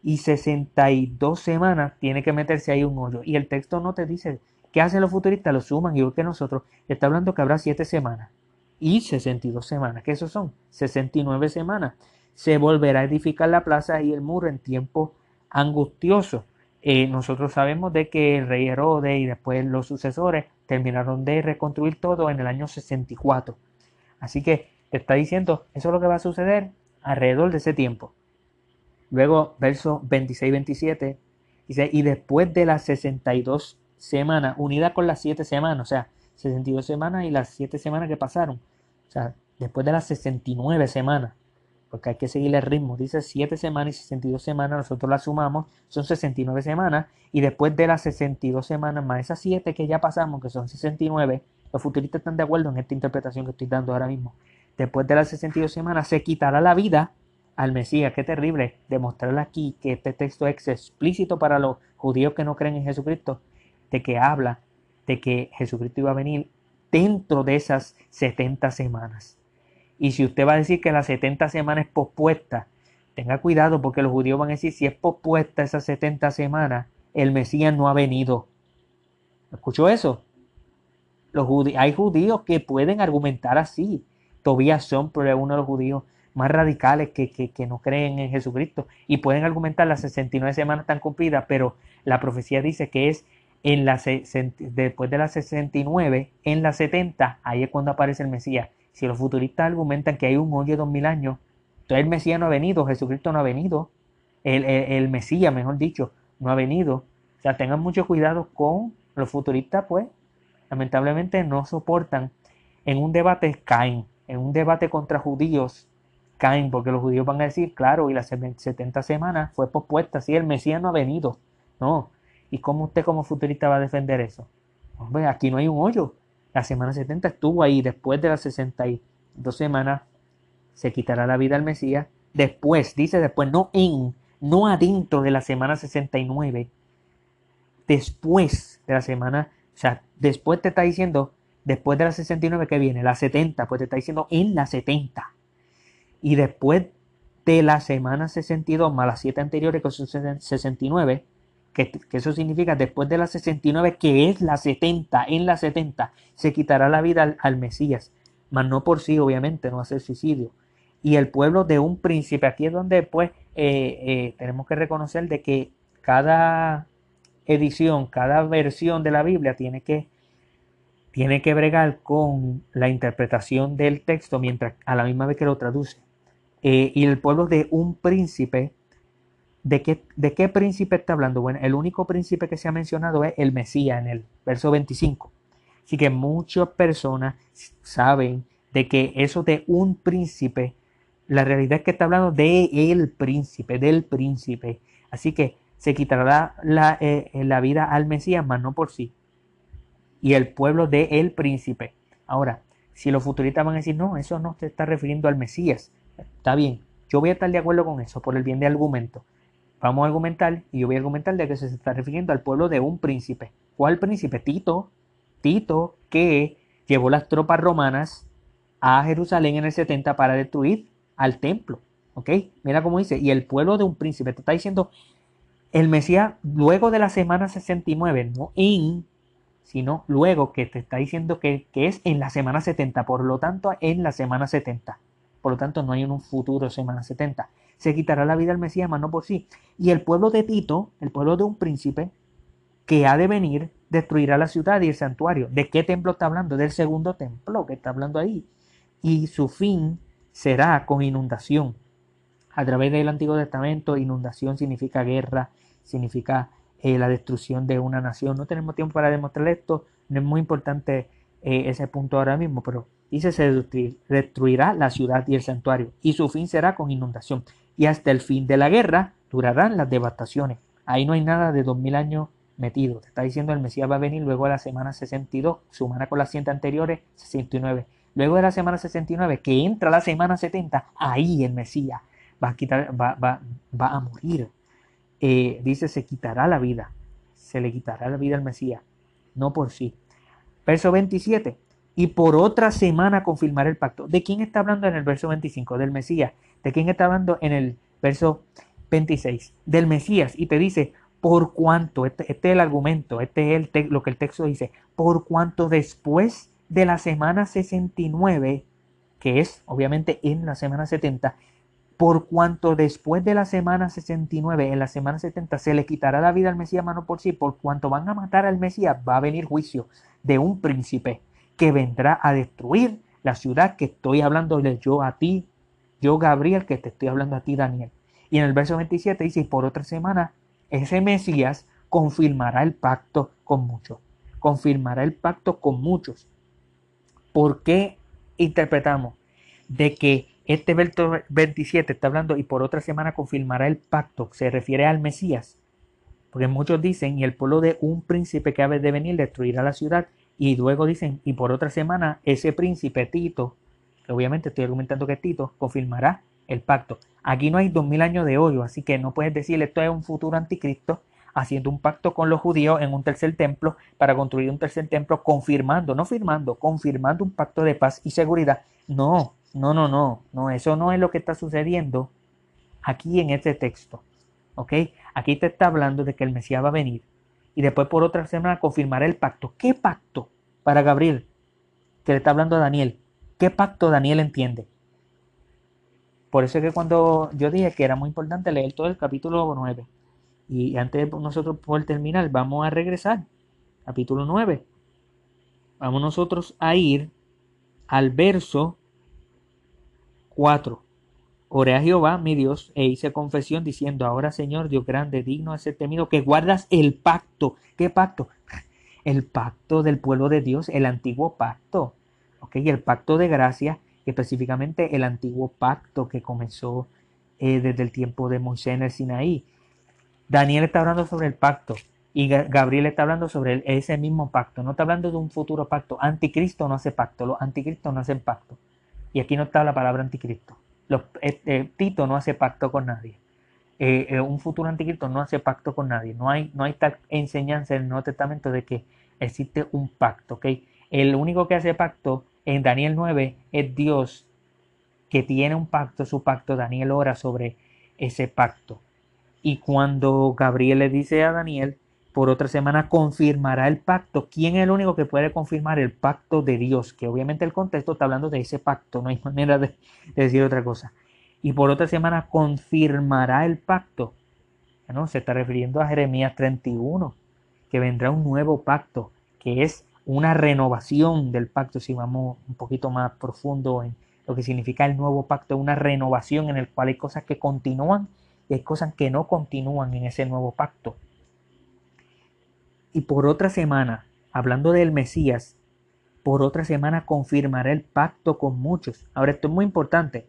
y 62 semanas tiene que meterse ahí un hoyo. Y el texto no te dice qué hacen los futuristas, lo suman igual que nosotros. Está hablando que habrá 7 semanas y 62 semanas, que esos son 69 semanas. Se volverá a edificar la plaza y el muro en tiempo angustioso. Nosotros sabemos de que el rey Herodes y después los sucesores terminaron de reconstruir todo en el año 64. Así que te está diciendo, eso es lo que va a suceder alrededor de ese tiempo. Luego, verso 26-27, dice, y después de las 62 semanas, unida con las 7 semanas, o sea, 62 semanas y las 7 semanas que pasaron. O sea, después de las 69 semanas, porque hay que seguir el ritmo. Dice 7 semanas y 62 semanas, nosotros las sumamos, son 69 semanas. Y después de las 62 semanas más esas 7 que ya pasamos, que son 69, los futuristas están de acuerdo en esta interpretación que estoy dando ahora mismo. Después de las 62 semanas se quitará la vida al Mesías. Qué terrible demostrarle aquí que este texto es explícito para los judíos que no creen en Jesucristo, de que habla de que Jesucristo iba a venir dentro de esas 70 semanas. Y si usted va a decir que las 70 semanas es pospuesta, tenga cuidado porque los judíos van a decir si es pospuesta esas 70 semanas, el Mesías no ha venido. ¿Escuchó eso? Los hay judíos que pueden argumentar así. Tobías son pero uno de los judíos más radicales que, que, no creen en Jesucristo y pueden argumentar las 69 semanas tan cumplidas, pero la profecía dice que es en la, después de las 69, en las 70, ahí es cuando aparece el Mesías. Si los futuristas argumentan que hay un hoyo de dos mil años, entonces el Mesías no ha venido, Jesucristo no ha venido, el, el, Mesías, mejor dicho, no ha venido. O sea, tengan mucho cuidado con los futuristas, pues, lamentablemente no soportan. En un debate caen, en un debate contra judíos caen, porque los judíos van a decir, claro, y las 70 semanas fue pospuesta, sí, el Mesías no ha venido. No, ¿Y cómo usted como futurista va a defender eso? Hombre, aquí no hay un hoyo. La semana 70 estuvo ahí. Después de las 62 semanas se quitará la vida al Mesías. Después, dice después, no en, no adentro de la semana 69. Después de la semana, o sea, después te está diciendo, después de la 69 que viene, la 70, pues te está diciendo en la 70. Y después de la semana 62 más las 7 anteriores, que son 69, que, eso significa después de la 69, que es la 70, en la 70, se quitará la vida al, Mesías, mas no por sí, obviamente, no ser suicidio. Y el pueblo de un príncipe, aquí es donde pues eh, eh, tenemos que reconocer de que cada edición, cada versión de la Biblia tiene que, tiene que bregar con la interpretación del texto mientras a la misma vez que lo traduce. Eh, y el pueblo de un príncipe, ¿de qué, ¿de qué príncipe está hablando? Bueno, el único príncipe que se ha mencionado es el Mesías en el verso 25. Así que muchas personas saben de que eso de un príncipe, la realidad es que está hablando de el príncipe, del príncipe. Así que se quitará la, eh, la vida al Mesías, mas no por sí. Y el pueblo de el príncipe. Ahora, si los futuristas van a decir, no, eso no se está refiriendo al Mesías, Está bien, yo voy a estar de acuerdo con eso por el bien de argumento. Vamos a argumentar y yo voy a argumentar de que se está refiriendo al pueblo de un príncipe. ¿Cuál príncipe? Tito. Tito que llevó las tropas romanas a Jerusalén en el 70 para destruir al templo. ¿Ok? Mira cómo dice. Y el pueblo de un príncipe. Te está diciendo el Mesías luego de la semana 69, no en, sino luego que te está diciendo que, que es en la semana 70. Por lo tanto, en la semana 70. Por lo tanto, no hay un futuro semana 70. Se quitará la vida al Mesías, mas no por sí. Y el pueblo de Tito, el pueblo de un príncipe, que ha de venir, destruirá la ciudad y el santuario. ¿De qué templo está hablando? Del segundo templo que está hablando ahí. Y su fin será con inundación. A través del Antiguo Testamento, inundación significa guerra, significa eh, la destrucción de una nación. No tenemos tiempo para demostrar esto, no es muy importante eh, ese punto ahora mismo, pero dice se destruirá la ciudad y el santuario, y su fin será con inundación. Y hasta el fin de la guerra durarán las devastaciones. Ahí no hay nada de dos mil años metido. Te está diciendo el Mesías va a venir luego de la semana 62, sumana con las 100 anteriores, 69. Luego de la semana 69, que entra la semana 70, ahí el Mesías va a, quitar, va, va, va a morir. Eh, dice, se quitará la vida. Se le quitará la vida al Mesías, no por sí. Verso 27 y por otra semana confirmar el pacto. ¿De quién está hablando en el verso 25? Del Mesías. ¿De quién está hablando en el verso 26? Del Mesías. Y te dice, por cuanto, este, este es el argumento, este es el lo que el texto dice, por cuanto después de la semana 69, que es obviamente en la semana 70, por cuanto después de la semana 69, en la semana 70, se le quitará la vida al Mesías mano por sí, por cuanto van a matar al Mesías, va a venir juicio de un príncipe que vendrá a destruir la ciudad que estoy hablando yo a ti, yo Gabriel, que te estoy hablando a ti Daniel. Y en el verso 27 dice, y por otra semana, ese Mesías confirmará el pacto con muchos. Confirmará el pacto con muchos. ¿Por qué interpretamos de que este verso 27 está hablando y por otra semana confirmará el pacto? Se refiere al Mesías. Porque muchos dicen, y el pueblo de un príncipe que ha de venir destruirá la ciudad y luego dicen, y por otra semana, ese príncipe Tito, obviamente estoy argumentando que Tito, confirmará el pacto. Aquí no hay dos mil años de hoyo, así que no puedes decir esto es un futuro anticristo haciendo un pacto con los judíos en un tercer templo para construir un tercer templo, confirmando, no firmando, confirmando un pacto de paz y seguridad. No, no, no, no, no, eso no es lo que está sucediendo aquí en este texto. ¿Ok? Aquí te está hablando de que el Mesías va a venir y después por otra semana confirmará el pacto. ¿Qué pacto para Gabriel? Que le está hablando a Daniel. ¿Qué pacto Daniel entiende? Por eso es que cuando yo dije que era muy importante leer todo el capítulo 9. Y antes de nosotros poder terminar, vamos a regresar. Capítulo 9. Vamos nosotros a ir al verso 4. Oré a Jehová, mi Dios, e hice confesión diciendo, ahora Señor, Dios grande, digno de ser temido, que guardas el pacto. ¿Qué pacto? El pacto del pueblo de Dios, el antiguo pacto. ¿Ok? El pacto de gracia, específicamente el antiguo pacto que comenzó eh, desde el tiempo de Moisés en el Sinaí. Daniel está hablando sobre el pacto. Y Gabriel está hablando sobre ese mismo pacto. No está hablando de un futuro pacto. Anticristo no hace pacto. Los anticristos no hacen pacto. Y aquí no está la palabra anticristo. Eh, eh, Tito no hace pacto con nadie. Un futuro anticristo no hace pacto con nadie. No hay, no hay tal enseñanza en el Nuevo Testamento de que existe un pacto. ¿okay? El único que hace pacto en Daniel 9 es Dios que tiene un pacto, su pacto. Daniel ora sobre ese pacto. Y cuando Gabriel le dice a Daniel, por otra semana confirmará el pacto. ¿Quién es el único que puede confirmar el pacto de Dios? Que obviamente el contexto está hablando de ese pacto, no hay (laughs) manera de, decir otra cosa. Y por otra semana confirmará el pacto. ¿no? Se está refiriendo a Jeremías 31, que vendrá un nuevo pacto, que es una renovación del pacto, si vamos un poquito más profundo en lo que significa el nuevo pacto, una renovación en el cual hay cosas que continúan y hay cosas que no continúan en ese nuevo pacto. Y por otra semana, hablando del Mesías, por otra semana confirmará el pacto con muchos. Ahora, esto es muy importante.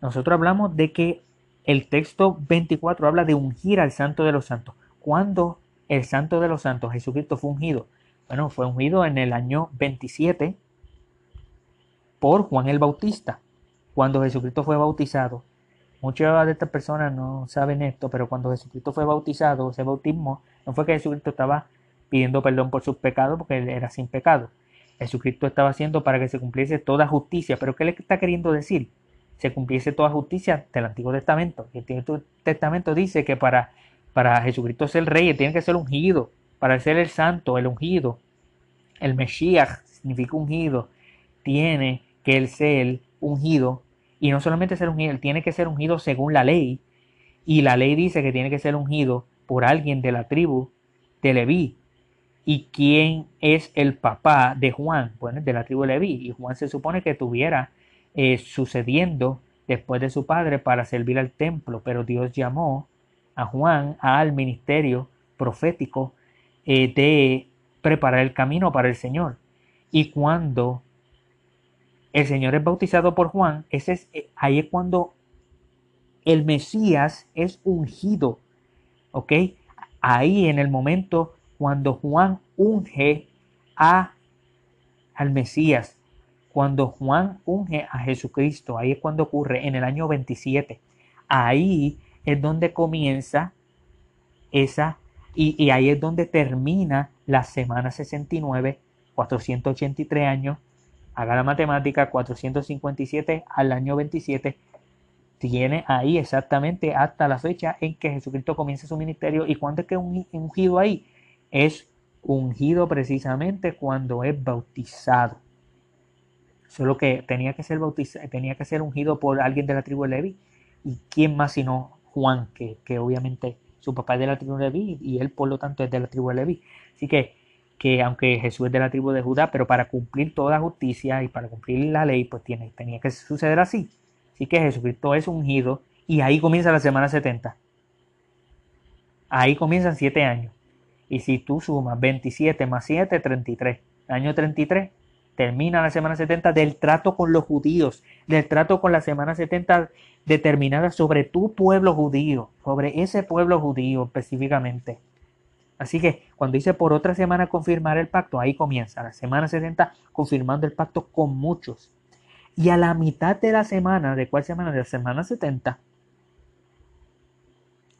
Nosotros hablamos de que el texto 24 habla de ungir al santo de los santos. ¿Cuándo el santo de los santos, Jesucristo, fue ungido? Bueno, fue ungido en el año 27 por Juan el Bautista. Cuando Jesucristo fue bautizado, muchas de estas personas no saben esto, pero cuando Jesucristo fue bautizado, ese bautismo, no fue que Jesucristo estaba pidiendo perdón por sus pecados porque él era sin pecado. Jesucristo estaba haciendo para que se cumpliese toda justicia. Pero ¿qué le está queriendo decir? Se cumpliese toda justicia del Antiguo Testamento. El Antiguo Testamento dice que para, para Jesucristo ser rey, tiene que ser ungido. Para ser el santo, el ungido, el Mesías significa ungido, tiene que él ser ungido. Y no solamente ser ungido, él tiene que ser ungido según la ley. Y la ley dice que tiene que ser ungido por alguien de la tribu de Leví ¿Y quién es el papá de Juan? Bueno, de la tribu de Leví. Y Juan se supone que tuviera eh, sucediendo después de su padre para servir al templo, pero Dios llamó a Juan al ministerio profético eh, de preparar el camino para el Señor. Y cuando el Señor es bautizado por Juan, ese es, eh, ahí es cuando el Mesías es ungido. ¿Ok? Ahí en el momento cuando Juan unge a, al Mesías, cuando Juan unge a Jesucristo, ahí es cuando ocurre en el año 27. Ahí es donde comienza esa, y, ahí es donde termina la semana 69, 483 años, haga la matemática, 457 al año 27, tiene ahí exactamente hasta la fecha en que Jesucristo comienza su ministerio. ¿Y cuándo es que un ungido ahí? es ungido precisamente cuando es bautizado. Solo que tenía que ser bautizado, tenía que ser ungido por alguien de la tribu de Levi. ¿Y quién más sino Juan, que, que obviamente su papá es de la tribu de Levi y él por lo tanto es de la tribu de Levi. Así que, que aunque Jesús es de la tribu de Judá, pero para cumplir toda justicia y para cumplir la ley, pues tiene, tenía que suceder así. Así que Jesucristo es ungido y ahí comienza la semana 70. Ahí comienzan siete años. Y si tú sumas 27 más 7, 33. Año 33 termina la semana 70 del trato con los judíos, del trato con la semana 70 determinada sobre tu pueblo judío, sobre ese pueblo judío específicamente. Así que cuando dice por otra semana confirmar el pacto, ahí comienza la semana 70 confirmando el pacto con muchos. Y a la mitad de la semana, ¿de cuál semana? De la semana 70.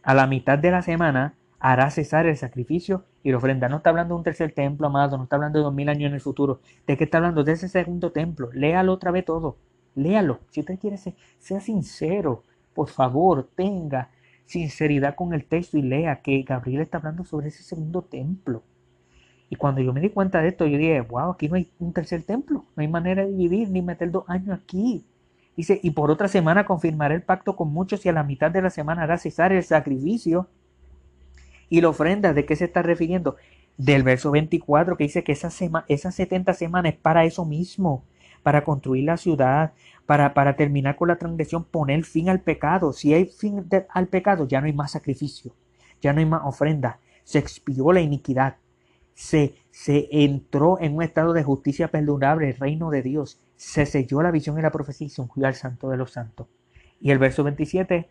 A la mitad de la semana hará cesar el sacrificio y la ofrenda. No está hablando de un tercer templo, amado, no está hablando de dos mil años en el futuro. ¿De qué está hablando? De ese segundo templo. Léalo otra vez todo. Léalo. Si usted quiere ser, sea sincero, por favor, tenga sinceridad con el texto y lea que Gabriel está hablando sobre ese segundo templo. Y cuando yo me di cuenta de esto, yo dije, wow, aquí no hay un tercer templo, no hay manera de dividir ni meter dos años aquí. Dice, y por otra semana confirmaré el pacto con muchos y a la mitad de la semana hará cesar el sacrificio y la ofrenda, ¿de qué se está refiriendo? Del verso 24 que dice que esas, esas 70 semanas es para eso mismo, para construir la ciudad, para, para terminar con la transgresión, poner fin al pecado. Si hay fin al pecado, ya no hay más sacrificio, ya no hay más ofrenda, se expió la iniquidad, se, se entró en un estado de justicia perdurable, el reino de Dios, se selló la visión y la profecía y se ungió al santo de los santos. Y el verso 27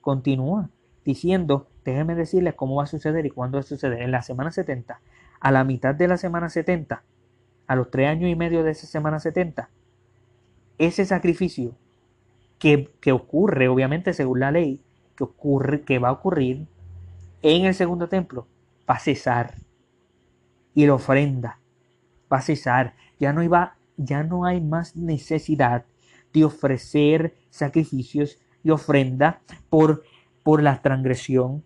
continúa diciendo déjenme decirles cómo va a suceder y cuándo va a suceder. En la semana 70, a la mitad de la semana 70, a los tres años y medio de esa semana 70, ese sacrificio que, que ocurre, obviamente según la ley, que, ocurre, que va a ocurrir en el segundo templo, va a cesar. Y la ofrenda va a cesar. Ya no, iba, ya no hay más necesidad de ofrecer sacrificios y ofrenda por, por la transgresión,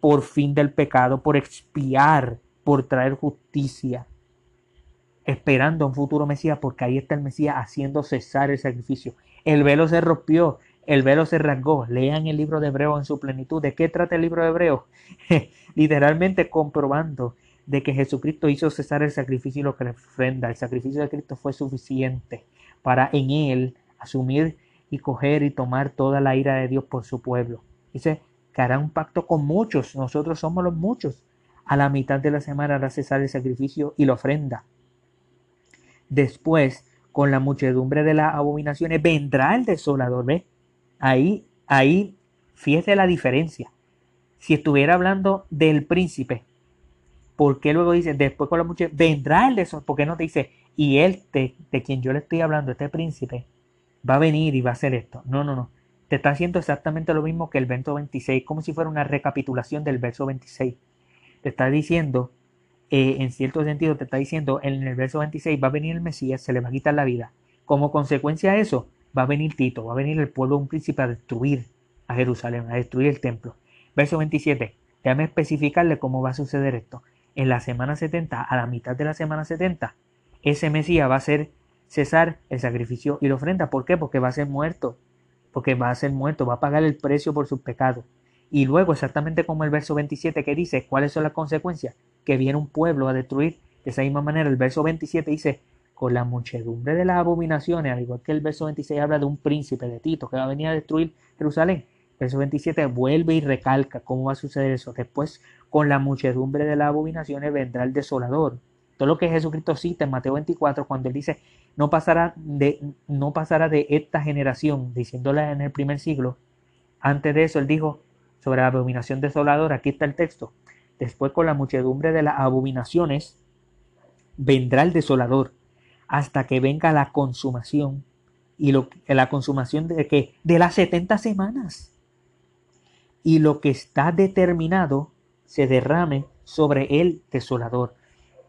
por fin del pecado, por expiar, por traer justicia, esperando un futuro Mesías, porque ahí está el Mesías haciendo cesar el sacrificio. El velo se rompió, el velo se rasgó. Lean el libro de Hebreo en su plenitud. ¿De qué trata el libro de Hebreo? (laughs) Literalmente comprobando de que Jesucristo hizo cesar el sacrificio y lo que le ofrenda. El sacrificio de Cristo fue suficiente para en él asumir y coger y tomar toda la ira de Dios por su pueblo. Dice que hará un pacto con muchos, nosotros somos los muchos. A la mitad de la semana hará cesar el sacrificio y la ofrenda. Después, con la muchedumbre de las abominaciones, vendrá el desolador. ¿Ve? Ahí, ahí, fíjese la diferencia. Si estuviera hablando del príncipe, ¿por qué luego dice, después con la muchedumbre, vendrá el desolador? ¿Por qué no te dice, y él de quien yo le estoy hablando, este príncipe, va a venir y va a hacer esto. No, no, no. Te está haciendo exactamente lo mismo que el verso 26, como si fuera una recapitulación del verso 26. Te está diciendo, eh, en cierto sentido, te está diciendo, en el verso 26 va a venir el Mesías, se le va a quitar la vida. Como consecuencia de eso, va a venir Tito, va a venir el pueblo, un príncipe a destruir a Jerusalén, a destruir el templo. Verso 27, déjame especificarle cómo va a suceder esto. En la semana 70, a la mitad de la semana 70, ese Mesías va a ser cesar el sacrificio y la ofrenda. ¿Por qué? Porque va a ser muerto. Porque va a ser muerto, va a pagar el precio por sus pecados. Y luego, exactamente como el verso 27 que dice, ¿cuáles son las consecuencias? Que viene un pueblo a destruir. De esa misma manera, el verso 27 dice, con la muchedumbre de las abominaciones, al igual que el verso 26 habla de un príncipe de Tito que va a venir a destruir Jerusalén. Verso 27 vuelve y recalca cómo va a suceder eso. Después, con la muchedumbre de las abominaciones vendrá el desolador. Todo lo que Jesucristo cita en Mateo 24 cuando él dice, no pasará de, no pasará de esta generación, diciéndola en el primer siglo. Antes de eso, él dijo sobre la abominación desoladora, aquí está el texto. Después con la muchedumbre de las abominaciones, vendrá el desolador, hasta que venga la consumación. Y lo, la consumación de que de las 70 semanas. Y lo que está determinado se derrame sobre el desolador.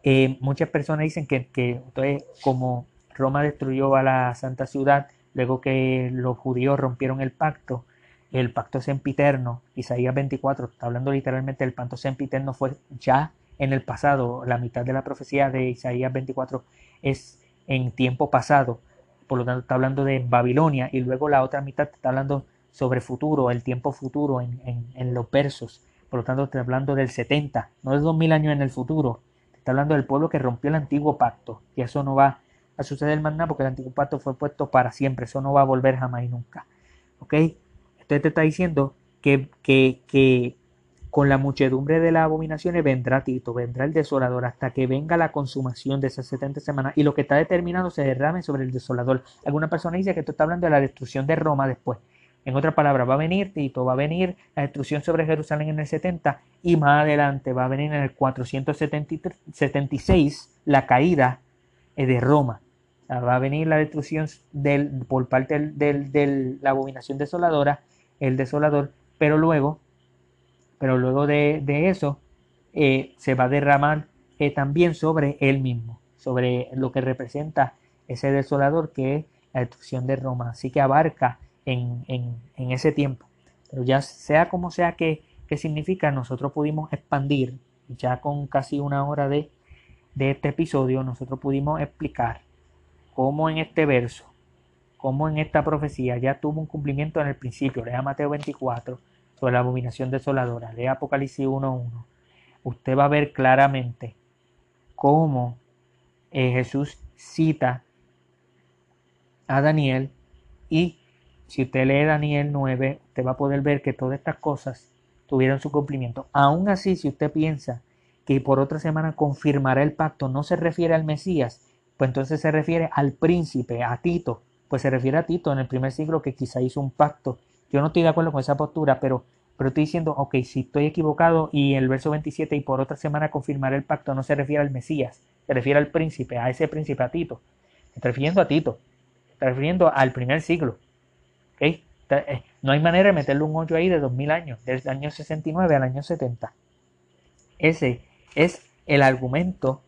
Eh, muchas personas dicen que, que entonces, como Roma destruyó a la santa ciudad, luego que los judíos rompieron el pacto, el pacto sempiterno, Isaías 24, está hablando literalmente del pacto sempiterno, fue ya en el pasado, la mitad de la profecía de Isaías 24 es en tiempo pasado, por lo tanto está hablando de Babilonia, y luego la otra mitad está hablando sobre futuro, el tiempo futuro en, en, los versos, por lo tanto está hablando del 70, no de 2000 años en el futuro, está hablando del pueblo que rompió el antiguo pacto, y eso no va a suceder más nada porque el antiguo pacto fue puesto para siempre, eso no va a volver jamás y nunca. ¿Ok? Entonces te está diciendo que, que, que con la muchedumbre de las abominaciones vendrá Tito, vendrá el desolador, hasta que venga la consumación de esas 70 semanas y lo que está determinado se derrame sobre el desolador. Alguna persona dice que esto está hablando de la destrucción de Roma después. En otras palabras, va a venir Tito, va a venir la destrucción sobre Jerusalén en el 70 y más adelante va a venir en el 476 la caída eh, de Roma va a venir la destrucción del, por parte de la abominación desoladora, el desolador, pero luego, pero luego de, eso eh, se va a derramar eh, también sobre él mismo, sobre lo que representa ese desolador que es la destrucción de Roma. Así que abarca en, ese tiempo. Pero ya sea como sea que, significa, nosotros pudimos expandir, ya con casi una hora de, de este episodio, nosotros pudimos explicar como en este verso, como en esta profecía ya tuvo un cumplimiento en el principio. Lea Mateo 24 sobre la abominación desoladora. Lea Apocalipsis 1.1. Usted va a ver claramente cómo eh, Jesús cita a Daniel y si usted lee Daniel 9, usted va a poder ver que todas estas cosas tuvieron su cumplimiento. Aún así, si usted piensa que por otra semana confirmará el pacto, no se refiere al Mesías, pues entonces se refiere al príncipe, a Tito, pues se refiere a Tito en el primer siglo que quizá hizo un pacto. Yo no estoy de acuerdo con esa postura, pero pero estoy diciendo, ok, si estoy equivocado y el verso 27 y por otra semana confirmaré el pacto no se refiere al Mesías, se refiere al príncipe, a ese príncipe, a Tito. está refiriendo a Tito, está refiriendo al primer siglo. ¿okay? Eh, no hay manera de meterle un hoyo ahí de 2000 años, del año 69 al año 70. Ese es el argumento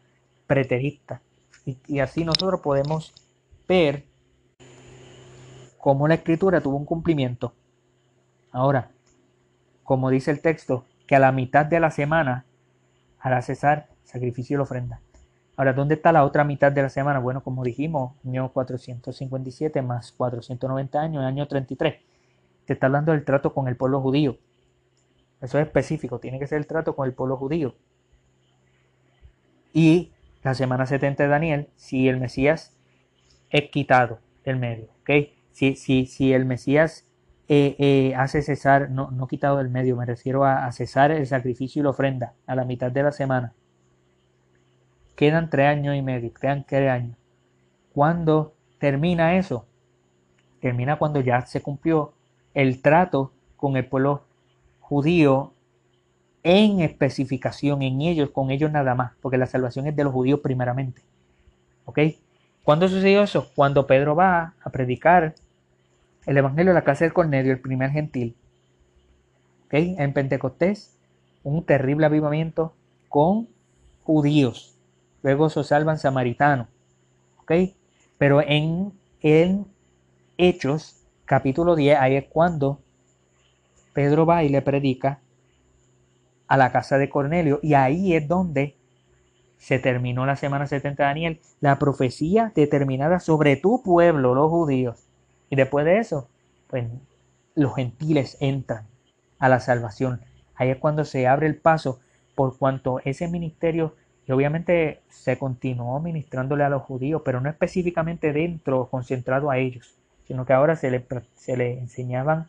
preterista. Y, y así nosotros podemos ver cómo la escritura tuvo un cumplimiento. Ahora, como dice el texto, que a la mitad de la semana hará cesar sacrificio y la ofrenda. Ahora, ¿dónde está la otra mitad de la semana? Bueno, como dijimos, año 457 más 490 años, año 33. Te está hablando del trato con el pueblo judío. Eso es específico, tiene que ser el trato con el pueblo judío. Y la semana 70 de Daniel, si el Mesías es quitado del medio, ¿ok? Si, si, si el Mesías eh, eh, hace cesar, no, no quitado del medio, me refiero a, cesar el sacrificio y la ofrenda a la mitad de la semana. Quedan tres años y medio, quedan tres años. ¿Cuándo termina eso? Termina cuando ya se cumplió el trato con el pueblo judío en especificación, en ellos, con ellos nada más, porque la salvación es de los judíos primeramente. ¿Ok? ¿Cuándo sucedió eso? Cuando Pedro va a predicar el Evangelio de la casa del Cornelio, el primer gentil. En Pentecostés, un terrible avivamiento con judíos. Luego se salvan samaritanos. Pero en, en Hechos, capítulo 10, ahí es cuando Pedro va y le predica a la casa de Cornelio. Y ahí es donde se terminó la semana 70 de Daniel, la profecía determinada sobre tu pueblo, los judíos. Y después de eso, pues los gentiles entran a la salvación. Ahí es cuando se abre el paso por cuanto ese ministerio, y obviamente se continuó ministrándole a los judíos, pero no específicamente dentro, concentrado a ellos, sino que ahora se le, se le enseñaban,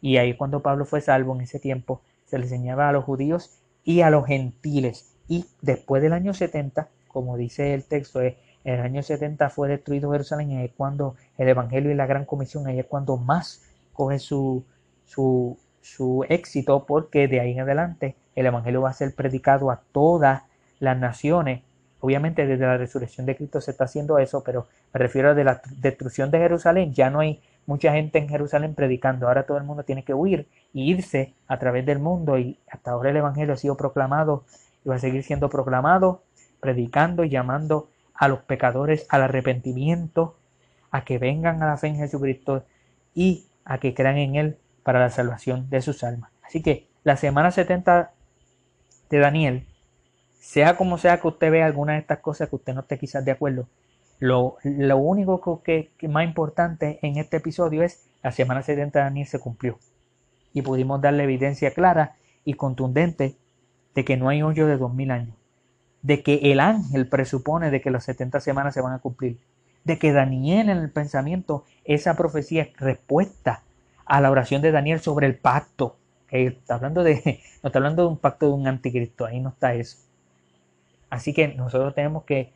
y ahí cuando Pablo fue salvo en ese tiempo, se le enseñaba a los judíos y a los gentiles. Y después del año 70, como dice el texto, es en el año 70 fue destruido Jerusalén, y es cuando el Evangelio y la Gran Comisión, ahí es cuando más coge su, su, su éxito, porque de ahí en adelante el Evangelio va a ser predicado a todas las naciones. Obviamente desde la resurrección de Cristo se está haciendo eso, pero me refiero a de la destrucción de Jerusalén. Ya no hay mucha gente en Jerusalén predicando. Ahora todo el mundo tiene que huir y irse a través del mundo y hasta ahora el Evangelio ha sido proclamado y va a seguir siendo proclamado, predicando y llamando a los pecadores al arrepentimiento, a que vengan a la fe en Jesucristo y a que crean en Él para la salvación de sus almas. Así que la semana 70 de Daniel, sea como sea que usted vea alguna de estas cosas que usted no esté quizás de acuerdo, lo, lo único que, que, más importante en este episodio es la semana 70 de Daniel se cumplió. Y pudimos darle evidencia clara y contundente de que no hay hoyo de dos mil años de que el ángel presupone de que las 70 semanas se van a cumplir, de que Daniel en el pensamiento, esa profecía es respuesta a la oración de Daniel sobre el pacto. está hablando de, (laughs) no está hablando de un pacto de un anticristo, ahí no está eso. Así que nosotros tenemos que,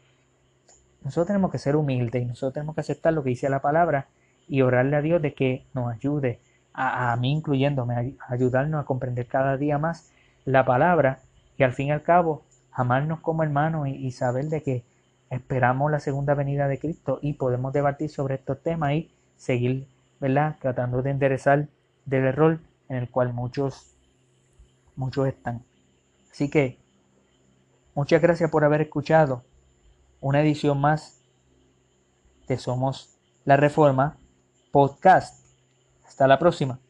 nosotros tenemos que ser humildes y nosotros tenemos que aceptar lo que dice la palabra y orarle a Dios de que nos ayude, a, a mí incluyéndome, a ayudarnos a comprender cada día más la palabra al fin y al cabo amarnos como hermanos y, saber de que esperamos la segunda venida de Cristo y podemos debatir sobre estos temas y seguir, ¿verdad? Tratando de enderezar del error en el cual muchos, muchos están. Así que, muchas gracias por haber escuchado una edición más de Somos la Reforma Podcast. Hasta la próxima.